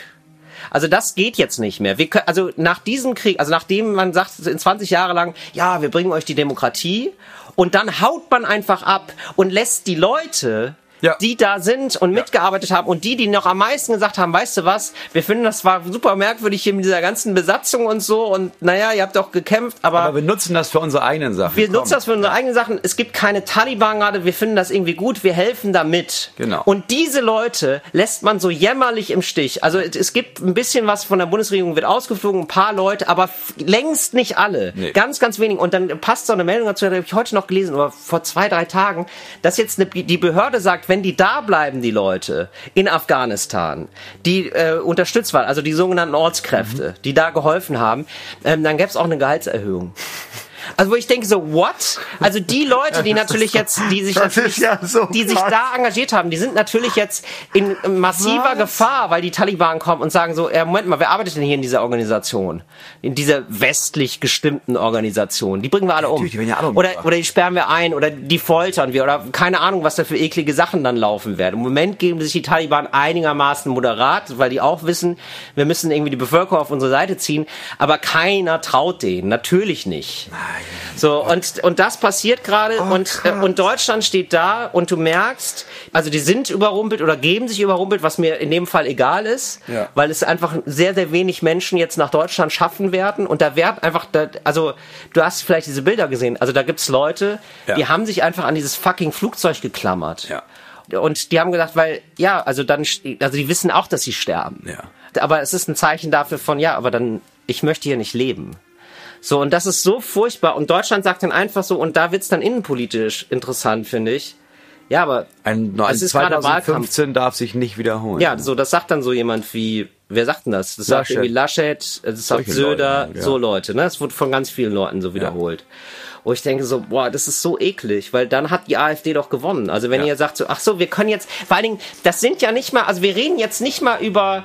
Also das geht jetzt nicht mehr. Wir können, also nach diesem Krieg, also nachdem man sagt, in 20 Jahre lang, ja, wir bringen euch die Demokratie und dann haut man einfach ab und lässt die Leute,
Ja.
die da sind und mitgearbeitet haben und die, die noch am meisten gesagt haben, weißt du was, wir finden das war super merkwürdig hier mit dieser ganzen Besatzung und so und naja, ihr habt doch gekämpft,
Aber wir nutzen das für unsere eigenen Sachen.
wir
Komm.
nutzen das für unsere eigenen Sachen. Es gibt keine Taliban gerade. Wir finden das irgendwie gut. Wir helfen damit.
Genau.
Und diese Leute lässt man so jämmerlich im Stich. Also es gibt ein bisschen was von der Bundesregierung wird ausgeflogen, ein paar Leute, aber längst nicht alle.
Nee.
Ganz, ganz wenig. Und dann passt so eine Meldung dazu, die habe ich heute noch gelesen, oder vor zwei, drei Tagen, dass jetzt eine, die Behörde sagt, wenn die da bleiben, die Leute in Afghanistan, die äh, unterstützt waren, also die sogenannten Ortskräfte,
Mhm.
die da geholfen haben, ähm, dann gäbe es auch eine Gehaltserhöhung. Also wo ich denke so, what? Also die Leute, die natürlich jetzt, die sich, natürlich,
ja so
die sich da engagiert haben, die sind natürlich jetzt in massiver
Was?
Gefahr, weil die Taliban kommen und sagen so, äh, Moment mal, wer arbeitet denn hier in dieser Organisation? In dieser westlich gestimmten Organisation? Die bringen wir alle um.
Natürlich, die ja alle
oder, oder die sperren wir ein oder die foltern wir oder keine Ahnung, was da für eklige Sachen dann laufen werden. Im Moment geben sich die Taliban einigermaßen moderat, weil die auch wissen, wir müssen irgendwie die Bevölkerung auf unsere Seite ziehen, aber keiner traut denen, natürlich nicht. So, und, und das passiert gerade
Oh,
und, äh, und Deutschland steht da und du merkst, also die sind überrumpelt oder geben sich überrumpelt, was mir in dem Fall egal ist,
Ja.
weil es einfach sehr, sehr wenig Menschen jetzt nach Deutschland schaffen werden und da werden einfach, da, also du hast vielleicht diese Bilder gesehen, also da gibt's Leute,
Ja.
die haben sich einfach an dieses fucking Flugzeug geklammert.
Ja.
Und die haben gesagt, weil, ja, also dann, also die wissen auch, dass sie sterben.
Ja.
Aber es ist ein Zeichen dafür von, ja, aber dann, ich möchte hier nicht leben. So, und das ist so furchtbar. Und Deutschland sagt dann einfach so, und da wird's dann innenpolitisch interessant, finde ich. Ja, aber
Ein, ein
es ist gerade Wahlkampf.
2015 darf sich nicht wiederholen.
Ja, so, das sagt dann so jemand wie, wer sagt denn das? Das sagt
Laschet.
irgendwie Laschet, das sagt Söder,
Leute, ja.
so Leute, ne? Das wurde von ganz vielen Leuten so wiederholt. Wo ich denke so, boah, das ist so eklig, weil dann hat die AfD doch gewonnen. Also wenn
Ja.
ihr sagt so, ach so, wir können jetzt, vor allen Dingen, das sind ja nicht mal, also wir reden jetzt nicht mal über,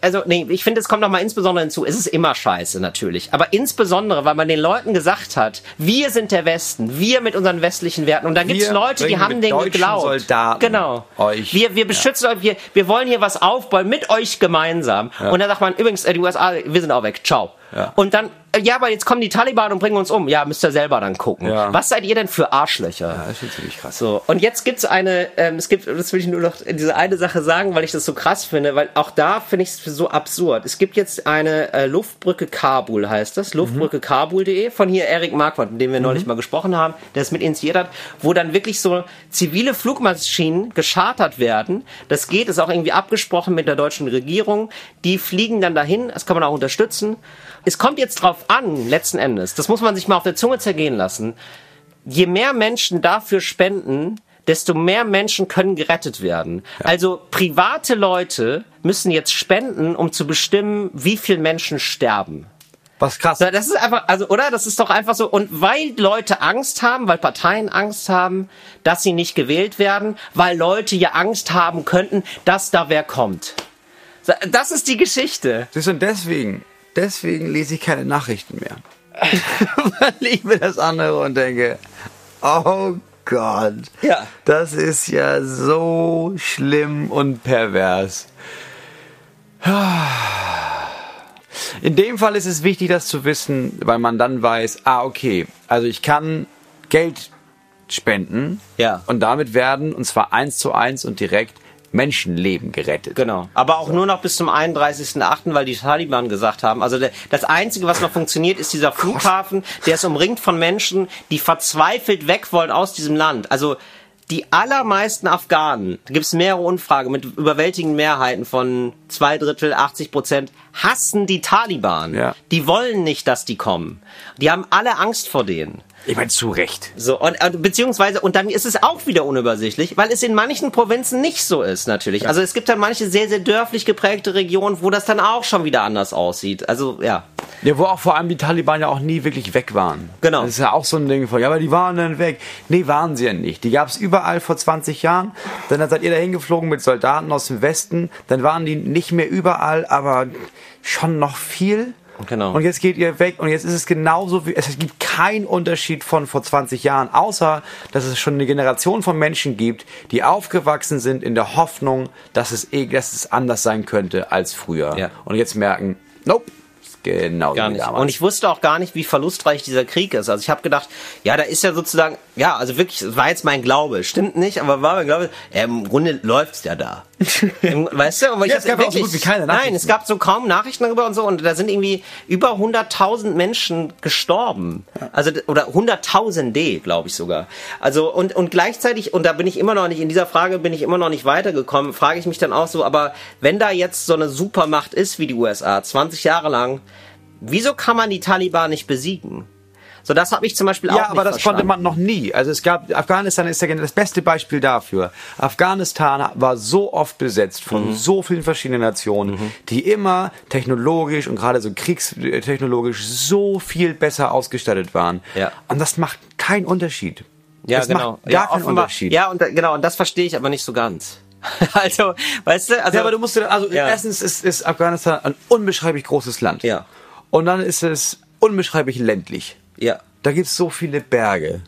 also nee, ich finde, es kommt noch mal insbesondere hinzu, es ist immer scheiße natürlich, aber insbesondere, weil man den Leuten gesagt hat, wir sind der Westen, wir mit unseren westlichen Werten und dann gibt es Leute, die haben
deutschen
geglaubt.
Soldaten
genau.
euch-
wir wir beschützen euch, wir, wir wollen hier was aufbauen mit euch gemeinsam. Und dann sagt man, übrigens, äh, die USA, wir sind auch weg, ciao.
Ja.
Und dann, ja, aber jetzt kommen die Taliban und bringen uns um. Ja, müsst ihr selber dann gucken.
Ja.
Was seid ihr denn für Arschlöcher?
Das ist ziemlich krass.
So, und jetzt gibt's eine, ähm, es gibt, das will ich nur noch diese eine Sache sagen, weil ich das so krass finde, weil auch da finde ich es so absurd. Es gibt jetzt eine äh, Luftbrücke Kabul, heißt das, Luftbrücke Kabul.de, von hier Erik Marquardt, mit dem wir neulich mal gesprochen haben, der es mit initiiert hat, wo dann wirklich so zivile Flugmaschinen geschartert werden. Das geht, ist auch irgendwie abgesprochen mit der deutschen Regierung. Die fliegen dann dahin, das kann man auch unterstützen. Es kommt jetzt drauf an, letzten Endes, das muss man sich mal auf der Zunge zergehen lassen, je mehr Menschen dafür spenden, desto mehr Menschen können gerettet werden. Also private Leute müssen jetzt spenden, um zu bestimmen, wie viele Menschen sterben.
Was krass.
Das ist einfach, also, oder? Das ist doch einfach so. Und weil Leute Angst haben, weil Parteien Angst haben, dass sie nicht gewählt werden, weil Leute ja Angst haben könnten, dass da wer kommt. Das ist die Geschichte.
Du, und deswegen, deswegen lese ich keine Nachrichten mehr. Weil ich mir das andere und denke, oh Gott.
Ja.
Das ist ja so schlimm und pervers. In dem Fall ist es wichtig, das zu wissen, weil man dann weiß, ah, okay, also ich kann Geld spenden
Ja.
und damit werden, und zwar eins zu eins und direkt, Menschenleben gerettet.
Genau. Aber auch nur noch bis zum 31.8., weil die Taliban gesagt haben, also das Einzige, was noch funktioniert, ist dieser Flughafen, der ist umringt von Menschen, die verzweifelt weg wollen aus diesem Land. Also die allermeisten Afghanen, da gibt es mehrere Umfragen mit überwältigenden Mehrheiten von zwei Drittel, 80 Prozent, hassen die Taliban.
Ja.
Die wollen nicht, dass die kommen. Die haben alle Angst vor denen.
Ich meine, zu Recht.
So, und beziehungsweise, und dann ist es auch wieder unübersichtlich, weil es in manchen Provinzen nicht so ist, natürlich. Also es gibt dann manche sehr, sehr dörflich geprägte Regionen, wo das dann auch schon wieder anders aussieht. Also, ja.
Ja, wo auch vor allem die Taliban ja auch nie wirklich weg waren.
Genau.
Das ist ja auch so ein Ding von, ja, aber die waren dann weg. Nee, waren sie ja nicht. Die gab es überall vor 20 Jahren. Dann seid ihr da hingeflogen mit Soldaten aus dem Westen. Dann waren die nicht mehr überall, aber schon noch viel.
Genau.
Und jetzt geht ihr weg und jetzt ist es genauso wie, es gibt keinen Unterschied von vor 20 Jahren, außer, dass es schon eine Generation von Menschen gibt, die aufgewachsen sind in der Hoffnung, dass es, eh- dass es anders sein könnte als früher.
Ja.
Und jetzt merken, nope, genau
Gar nicht. Und ich wusste auch gar nicht, wie verlustreich dieser Krieg ist. Also ich habe gedacht, ja, da ist ja sozusagen, ja, also wirklich, es war jetzt mein Glaube, stimmt nicht, aber war mein Glaube, ja, im Grunde läuft's ja da. Weißt du? Aber ich
Ja, es gab auch so gut wie keine
Nein, es gab so kaum Nachrichten darüber und so und da sind irgendwie über 100.000 Menschen gestorben. Also oder 100.000 glaube ich sogar. Also und und gleichzeitig und da bin ich immer noch nicht in dieser Frage bin ich immer noch nicht weitergekommen. Frage ich mich dann auch so, aber wenn da jetzt so eine Supermacht ist wie die USA, 20 Jahre lang, wieso kann man die Taliban nicht besiegen? So, das habe ich zum Beispiel auch
Ja, aber das
verstanden.
konnte man noch nie. Also es gab, Afghanistan ist ja das beste Beispiel dafür. Afghanistan war so oft besetzt
Mhm.
von so vielen verschiedenen Nationen, die immer technologisch und gerade so kriegstechnologisch so viel besser ausgestattet waren.
Ja.
Und das macht keinen Unterschied.
Ja,
das
genau.
macht gar
ja,
keinen Unterschied.
Ja, und da, genau, und das verstehe ich aber nicht so ganz. also, weißt du, also
Ja, aber du musst, also
Ja.
erstens ist, ist Afghanistan ein unbeschreiblich großes Land.
Ja.
Und dann ist es unbeschreiblich ländlich.
Ja.
Da gibt's so viele Berge.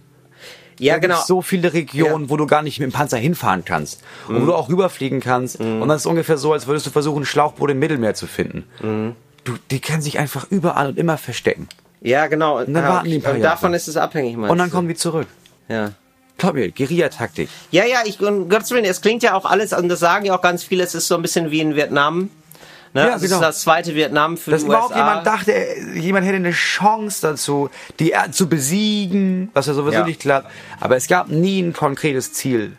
Ja,
da
genau.
so viele Regionen,
Ja.
wo du gar nicht mit dem Panzer hinfahren kannst. Und
Mhm.
wo du auch rüberfliegen kannst. Und dann ist es ungefähr so, als würdest du versuchen, ein Schlauchboot im Mittelmeer zu finden.
Mhm.
Du, die können sich einfach überall und immer verstecken.
Ja, genau. Und
dann warten die ein paar Jahre.
Davon ist es abhängig, meinst
Und dann kommen die zurück.
Ja.
Glaub mir, Guerillataktik.
Ja, ja, ich, um Gottes Willen, es klingt ja auch alles, und das sagen ja auch ganz viele, es ist so ein bisschen wie in Vietnam. Ne?
Ja,
also
genau.
ist das zweite Vietnam für
Dass
die
überhaupt
USA.
jemand dachte, er- jemand hätte eine Chance dazu, die zu besiegen, was ja sowieso
Ja.
nicht klappt. Aber es gab nie ein konkretes Ziel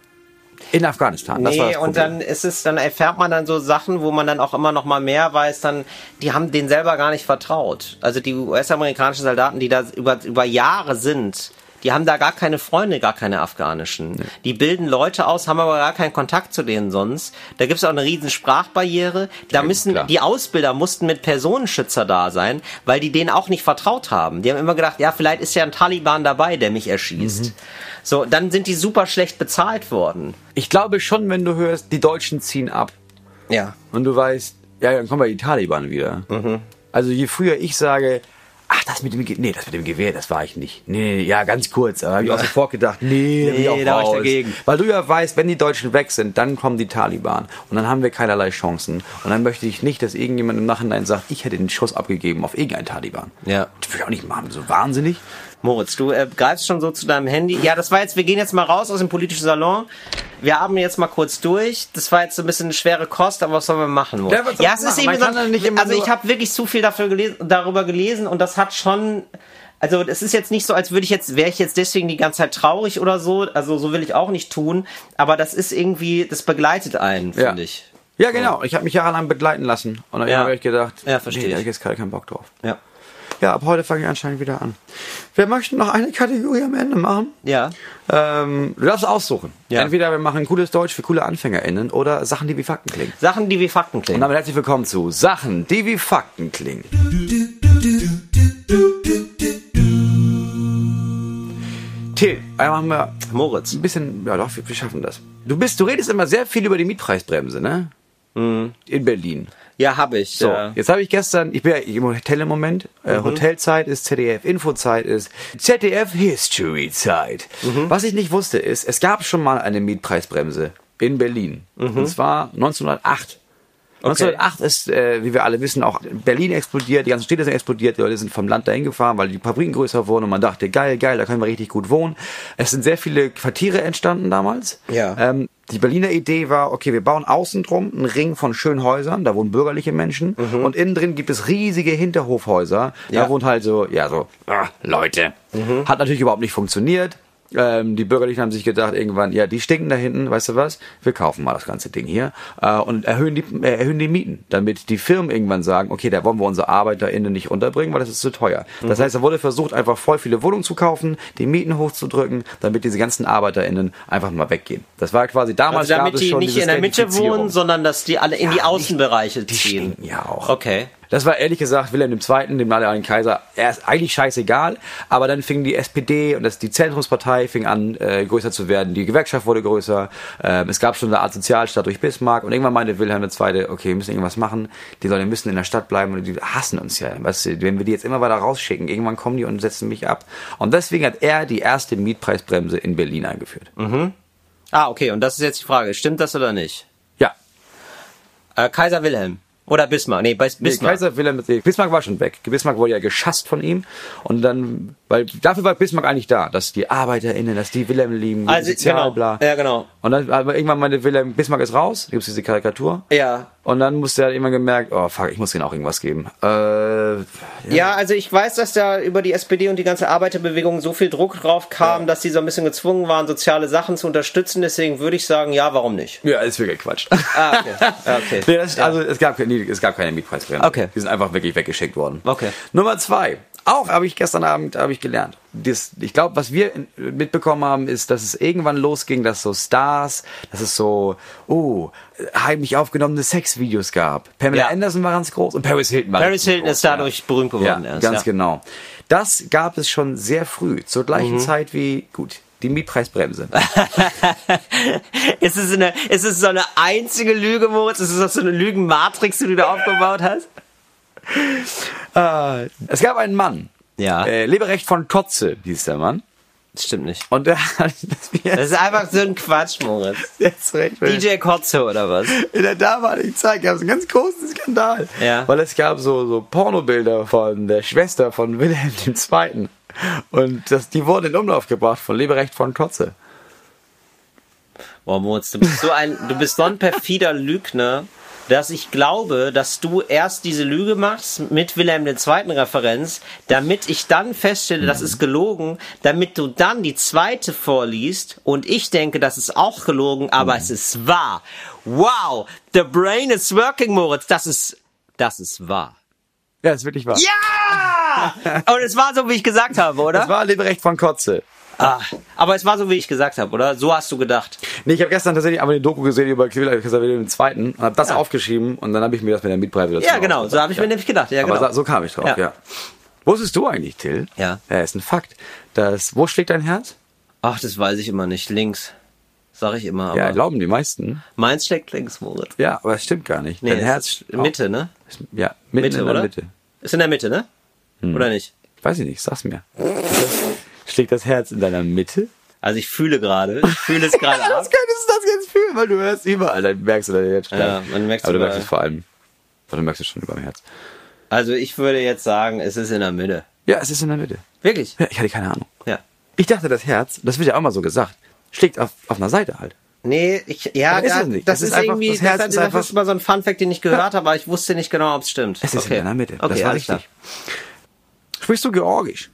in Afghanistan. Das war
Nee,
das
und dann ist es, dann erfährt man dann so Sachen, wo man dann auch immer noch mal mehr weiß, dann, die haben denen selber gar nicht vertraut. Also die US-amerikanischen Soldaten, die da über, über Jahre sind, die haben da gar keine Freunde, gar keine afghanischen. Die bilden Leute aus, haben aber gar keinen Kontakt zu denen sonst. Da gibt's auch eine riesen Sprachbarriere. Da müssen,
klar.
die Ausbilder mussten mit Personenschützer da sein, weil die denen auch nicht vertraut haben. Die haben immer gedacht, ja, vielleicht ist ja ein Taliban dabei, der mich erschießt.
Mhm.
So, dann sind die super schlecht bezahlt worden.
Ich glaube schon, wenn du hörst, die Deutschen ziehen ab
Ja.
und du weißt, ja, dann kommen wir die Taliban wieder.
Mhm.
Also je früher ich sage, ach, das mit dem Ge nee, das mit dem Gewehr, das war ich nicht. Nee, ja, ganz kurz. Aber habe ich auch sofort gedacht, nee,
Nee,
nee
da war ich dagegen.
Weil du ja weißt, wenn die Deutschen weg sind, dann kommen die Taliban. Und dann haben wir keinerlei Chancen. Und dann möchte ich nicht, dass irgendjemand im Nachhinein sagt, ich hätte den Schuss abgegeben auf irgendeinen Taliban.
Ja.
Das würde ich auch nicht machen. So wahnsinnig.
Moritz, du äh, greifst schon so zu deinem Handy. Ja, das war jetzt, wir gehen jetzt mal raus aus dem politischen Salon. Wir haben jetzt mal kurz durch. Das war jetzt so ein bisschen eine schwere Kost, aber was sollen wir machen? Moritz?
Ja,
ja es ist
machen?
Eben so,
nicht immer
also ich habe wirklich zu viel dafür gelesen, darüber gelesen und das hat schon, also es ist jetzt nicht so, als würde ich jetzt, wäre ich jetzt deswegen die ganze Zeit traurig oder so. Also so will ich auch nicht tun. Aber das ist irgendwie, das begleitet einen,
Ja.
finde ich.
Ja, genau. Ich habe mich jahrelang begleiten lassen. Und dann
Ja.
habe ich gedacht,
Ja, verstehe
nee, da
ich.
hab ich jetzt gerade keinen Bock drauf.
Ja.
Ja, ab heute fange ich anscheinend wieder an. Wir möchten noch eine Kategorie am Ende machen.
Ja.
Ähm, du darfst aussuchen.
Ja.
Entweder wir machen cooles Deutsch für coole AnfängerInnen oder Sachen, die wie Fakten klingen.
Sachen, die wie Fakten
Und
klingen.
damit herzlich willkommen zu Sachen, die wie Fakten klingen. Till, einmal haben wir
Moritz.
ein bisschen, ja doch, wir, wir schaffen das. Du bist, du redest immer sehr viel über die Mietpreisbremse, ne? In Berlin.
Ja, habe ich.
So,
ja.
jetzt habe ich gestern, ich bin ja im Hotel im Moment, äh, Hotelzeit ist ZDF Infozeit ist ZDF History Zeit. Was ich nicht wusste ist, es gab schon mal eine Mietpreisbremse in Berlin. Und zwar 1908. 1908 ist, äh, wie wir alle wissen, auch Berlin explodiert, die ganzen Städte sind explodiert, die Leute sind vom Land dahin gefahren, weil die Fabriken größer wurden und man dachte, geil, geil, da können wir richtig gut wohnen. Es sind sehr viele Quartiere entstanden damals.
Ja.
Ähm, die Berliner Idee war, okay, wir bauen außen drum einen Ring von schönen Häusern, da wohnen bürgerliche Menschen und innen drin gibt es riesige Hinterhofhäuser,
Ja.
da wohnt halt so, ja, so, ah, Leute. Hat natürlich überhaupt nicht funktioniert. Ähm, die Bürgerlichen haben sich gedacht irgendwann, ja, die stinken da hinten, weißt du was? Wir kaufen mal das ganze Ding hier äh, und erhöhen die, äh, erhöhen die Mieten, damit die Firmen irgendwann sagen, okay, da wollen wir unsere ArbeiterInnen nicht unterbringen, weil das ist zu teuer. Das heißt, da wurde versucht, einfach voll viele Wohnungen zu kaufen, die Mieten hochzudrücken, damit diese ganzen ArbeiterInnen einfach mal weggehen. Das war quasi damals
Also
gab
damit
es
die
schon
nicht
diese
in der Mitte wohnen, sondern dass die alle in die
Ja,
Außenbereiche
Die
ziehen.
stinken ja auch.
Okay.
Das war ehrlich gesagt Wilhelm II., dem damaligen Kaiser, er ist eigentlich scheißegal, aber dann fing die SPD und das, die Zentrumspartei fing an, äh, größer zu werden, die Gewerkschaft wurde größer, ähm, es gab schon eine Art Sozialstaat durch Bismarck und irgendwann meinte Wilhelm II., okay, wir müssen irgendwas machen, die Leute müssen in der Stadt bleiben und die hassen uns ja, weißt du, wenn wir die jetzt immer weiter rausschicken, irgendwann kommen die und setzen mich ab. Und deswegen hat er die erste Mietpreisbremse in Berlin eingeführt.
Ah, okay. Und das ist jetzt die Frage. Stimmt das oder nicht?
Ja,
Äh, Kaiser Wilhelm. Oder Bismarck. Nee, Bis
Nee,
Bismarck.
Kaiser Wilhelm, nee, Bismarck war schon weg. Bismarck wurde ja geschasst von ihm. Und dann, weil dafür war Bismarck eigentlich da, dass die ArbeiterInnen, dass die Wilhelm lieben,
Also,
sozial,
genau.
bla.
Ja, genau.
Und dann, aber irgendwann meinte Wilhelm, Bismarck ist raus, gibt es diese Karikatur.
Ja.
Und dann musste er immer gemerkt, oh fuck, ich muss denen auch irgendwas geben. Äh,
Ja, also ich weiß, dass da über die SPD und die ganze Arbeiterbewegung so viel Druck drauf kam, dass die so ein bisschen gezwungen waren, soziale Sachen zu unterstützen. Deswegen würde ich sagen, ja, warum nicht?
ja, ist wirklich Quatsch.
Ah, okay. Okay.
Nee, das, Also es gab, nie, es gab keine Mietpreisbremse.
Okay.
Die sind einfach wirklich weggeschickt worden.
Okay.
Nummer zwei. Auch habe ich gestern Abend habe ich gelernt. Das, ich glaube, was wir mitbekommen haben, ist, dass es irgendwann losging, dass so Stars, dass es so, oh, heimlich aufgenommene Sexvideos gab. Pamela
Ja.
Anderson war ganz groß und Paris Hilton war
Paris Hilton
groß,
ist dadurch berühmt geworden.
Ja,
erst,
ganz
ja.
genau. Das gab es schon sehr früh, zur gleichen Zeit wie, gut, die Mietpreisbremse.
Ist es, eine, ist es so eine einzige Lüge, Moritz? Ist es auch so eine Lügenmatrix, die du da aufgebaut hast?
Äh, es gab einen Mann,
Ja.
äh, Leberecht von Kotze hieß der Mann.
Das stimmt nicht.
Und der hat das
Das ist einfach so ein Quatsch, Moritz.
jetzt recht.
DJ Kotze oder was?
In der damaligen Zeit gab es einen ganz großen Skandal.
Ja.
Weil es gab so, so Pornobilder von der Schwester von Wilhelm II. Und das, die wurden in Umlauf gebracht von Leberecht von Kotze.
Boah, Moritz, du bist so ein, du bist so ein perfider Lügner, dass ich glaube, dass du erst diese Lüge machst mit Wilhelm II. Referenz, damit ich dann feststelle, das ist gelogen, damit du dann die zweite vorliest und ich denke, das ist auch gelogen, aber es ist wahr. Wow, the brain is working, Moritz, das ist, das ist wahr.
Ja, ist wirklich wahr.
Ja! Und es war so, wie ich gesagt habe, oder?
Das war Leberecht von Kotze.
Ah, aber es war so, wie ich gesagt habe, oder? So hast du gedacht.
Nee, ich habe gestern tatsächlich aber eine Doku gesehen über Kaiser Wilhelm II. und habe das
Ja.
aufgeschrieben und dann habe ich mir das mit der Mietpreise
Ja, genau, so habe ich mir nämlich gedacht. Ja,
Aber
genau.
so, kam ich drauf,
Ja.
ja. Wusstest du eigentlich, Till?
Ja.
Ja, ist ein Fakt. Dass, wo schlägt dein Herz?
Ach, das weiß ich immer nicht. Links. Sag ich immer.
ja, glauben die meisten.
meins schlägt links, Moritz.
Ja, aber es stimmt gar nicht.
Nee,
dein Herz
Mitte, ne?
Ja, mitten
Mitte,
in der
oder?
Mitte.
Ist in der Mitte, ne?
Hm.
Oder nicht?
Weiß ich nicht, sag's mir. Schlägt das Herz in deiner Mitte?
Also ich fühle gerade. Ich fühle es gerade ab.
könntest du das jetzt fühlen, weil du hörst überall, dann merkst du das jetzt schon.
Ja, man merkt's
Aber du merkst es vor allem. Du merkst es schon über dem Herz.
Also ich würde jetzt sagen, es ist in der Mitte.
Ja, es ist in der Mitte.
Wirklich?
Ja, ich hatte keine Ahnung.
Ja.
Ich dachte, das Herz, das wird ja auch mal so gesagt, schlägt auf, auf einer Seite halt.
Nee, ich, ja, da,
nicht.
das
Es
ist,
einfach-
irgendwie,
das Herz
das,
ist
das
einfach-
ist mal so ein Funfact, den ich gehört habe, aber ich wusste nicht genau, ob es stimmt.
Es ist
okay.
in der Mitte.
Okay,
das war richtig. Sprichst du Georgisch?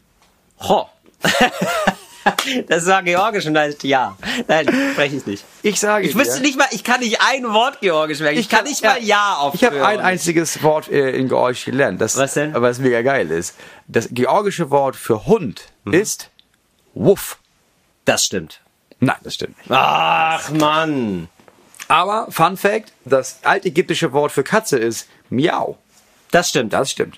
klar. Ho. das war Georgisch und da ist ja. Nein, spreche ich nicht.
Ich sage
Ich wüsste
dir,
nicht mal, ich kann nicht ein Wort Georgisch merken. Ich, kann nicht mal Ja auf
Ich habe ein einziges Wort äh, in Georgisch gelernt. Das,
Was denn?
Es mega geil ist. Das georgische Wort für Hund
Mhm.
ist Wuff.
Das stimmt.
Nein, das stimmt nicht.
Ach, Mann.
Aber Fun Fact: Das altägyptische Wort für Katze ist Miau.
Das stimmt.
Das stimmt.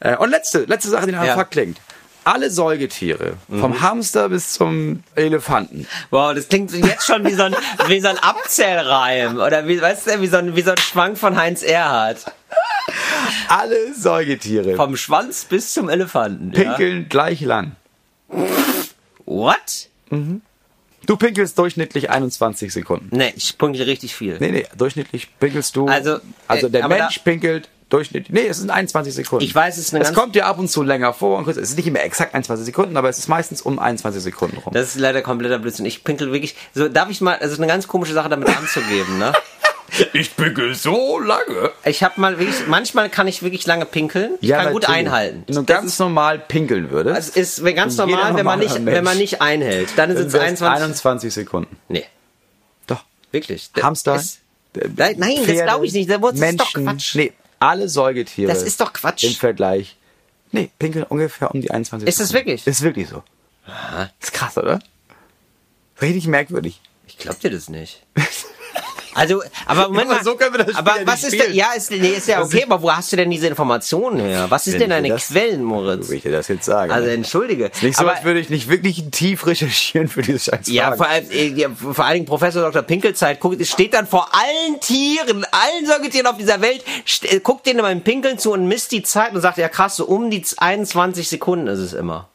Äh, und letzte, letzte Sache, die nach
Ja.
Fakt klingt. Alle Säugetiere,
Mhm.
vom Hamster bis zum Elefanten,
Wow, das klingt jetzt schon wie so ein, wie so ein Abzählreim. Oder wie, weißt du, wie so ein, wie so ein Schwank von Heinz Erhardt.
alle Säugetiere
Vom Schwanz bis zum Elefanten. Ja?
pinkeln gleich lang.
What?
Du pinkelst durchschnittlich 21 Sekunden.
Nee, ich punkte richtig viel.
Nee, nee, durchschnittlich pinkelst du.
Also,
also
äh,
der
aber
Mensch pinkelt durchschnittlich. Nee, es sind 21 Sekunden.
Ich weiß, es ist eine
Es kommt dir ab und zu länger vor. Und kurz- es ist nicht immer exakt 21 Sekunden, aber es ist meistens um 21 Sekunden rum.
Das ist leider kompletter Blödsinn. Ich pinkel wirklich. So, darf ich mal, also eine ganz komische Sache damit anzugeben, ne?
Ich pinkel so lange.
Ich habe mal wirklich, manchmal kann ich wirklich lange pinkeln. Ich kann gut einhalten.
Wenn du
Das
ganz normal pinkeln würdest,
Es ist ganz normal, wenn man nicht,
Mensch.
wenn man nicht einhält. Dann sind es
wär's
21.
21 Sekunden.
Nee,
Doch.
wirklich.
Hamster.
Es- Nein, nein, das
Pferde,
glaube ich nicht. Ist doch
Menschen,
Quatsch.
Nee, alle Säugetiere.
Das ist doch Quatsch.
Im Vergleich. Nee, pinkeln ungefähr um die 21
Ist das wirklich?
Ist wirklich so. Ist krass, oder? Richtig merkwürdig.
Ich glaub dir das nicht. Also, aber Moment mal,
so können wir das Spiel
aber
ja
was
nicht
ist denn, ja, ist, nee, ist ja okay, aber wo hast du denn diese Informationen her? Was ist
Wenn
denn deine
das-
Quellen, Moritz?
Wie ich dir das jetzt sage.
Also
ne?
entschuldige.
nicht so,
aber,
als würde ich nicht wirklich tief recherchieren für diese scheiß
ja, vor allem, äh, ja, vor allen Dingen Professor Dr. Pinkelzeit guckt, es steht dann vor allen Tieren, allen Säugetieren auf dieser Welt, äh, guckt denen beim Pinkeln zu und misst die Zeit und sagt, ja krass, so um die 21 Sekunden ist es immer.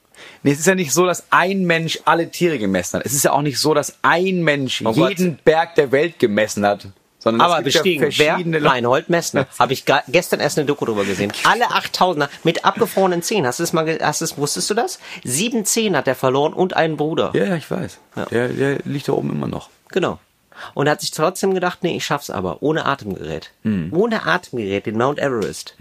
Nee, es ist ja nicht so, dass ein Mensch alle Tiere gemessen hat. Es ist ja auch nicht so, dass ein Mensch
Oh Gott.
jeden Berg der Welt gemessen hat. Sondern
Aber bestiegen,
ja
wer?
verschiedene Leute.
Reinhold Messner. Habe ich gestern erst eine Doku drüber gesehen. Alle 8000er mit abgefrorenen Zehen. Hast du das mal, hast du das, wusstest du das? Sieben Zehen hat er verloren und einen Bruder.
Ja, ja, ich weiß. Der, der liegt da oben immer noch.
Genau. Und er hat sich trotzdem gedacht, nee, ich schaff's aber. Ohne Atemgerät.
Hm.
Ohne Atemgerät, den Mount Everest.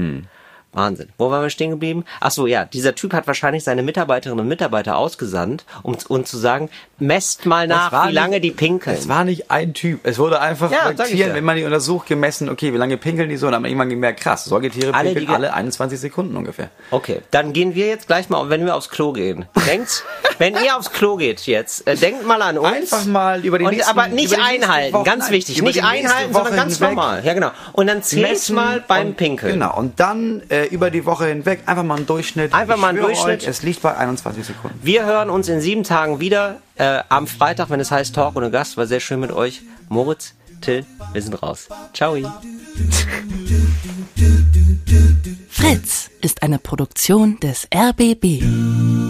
Wahnsinn. Wo waren wir stehen geblieben? Ach so, ja. Dieser Typ hat wahrscheinlich seine Mitarbeiterinnen und Mitarbeiter ausgesandt, um, um zu sagen, messt mal nach, wie lange
nicht-
die pinkeln.
Es war nicht ein Typ. Es wurde einfach
Ja,
Tieren,
ja.
wenn man die untersucht, gemessen, okay, wie lange pinkeln die so? Und dann hat man irgendwann gemerkt, krass, Säugetiere
Alle,
pinkeln alle 21 Sekunden ungefähr.
Okay, dann gehen wir jetzt gleich mal, wenn wir aufs Klo gehen. Denkt, wenn ihr aufs Klo geht jetzt, äh, denkt mal an uns.
Einfach mal über die
und,
nächsten-
aber nicht einhalten,
Wochen,
ganz wichtig. Nicht einhalten, sondern ganz normal. Ja, genau. Und dann zählt mal beim
und-
Pinkeln.
Genau. Und dann äh, über die Woche hinweg einfach mal einen Durchschnitt.
Einfach
Ich
mal einen Durchschnitt.
Euch, es liegt bei 21 Sekunden.
Wir hören uns in sieben Tagen wieder äh, am Freitag, wenn es heißt Talk ohne Gast. War sehr schön mit euch. Moritz, Till, wir sind raus. Ciao.
Fritz ist eine Produktion des RBB.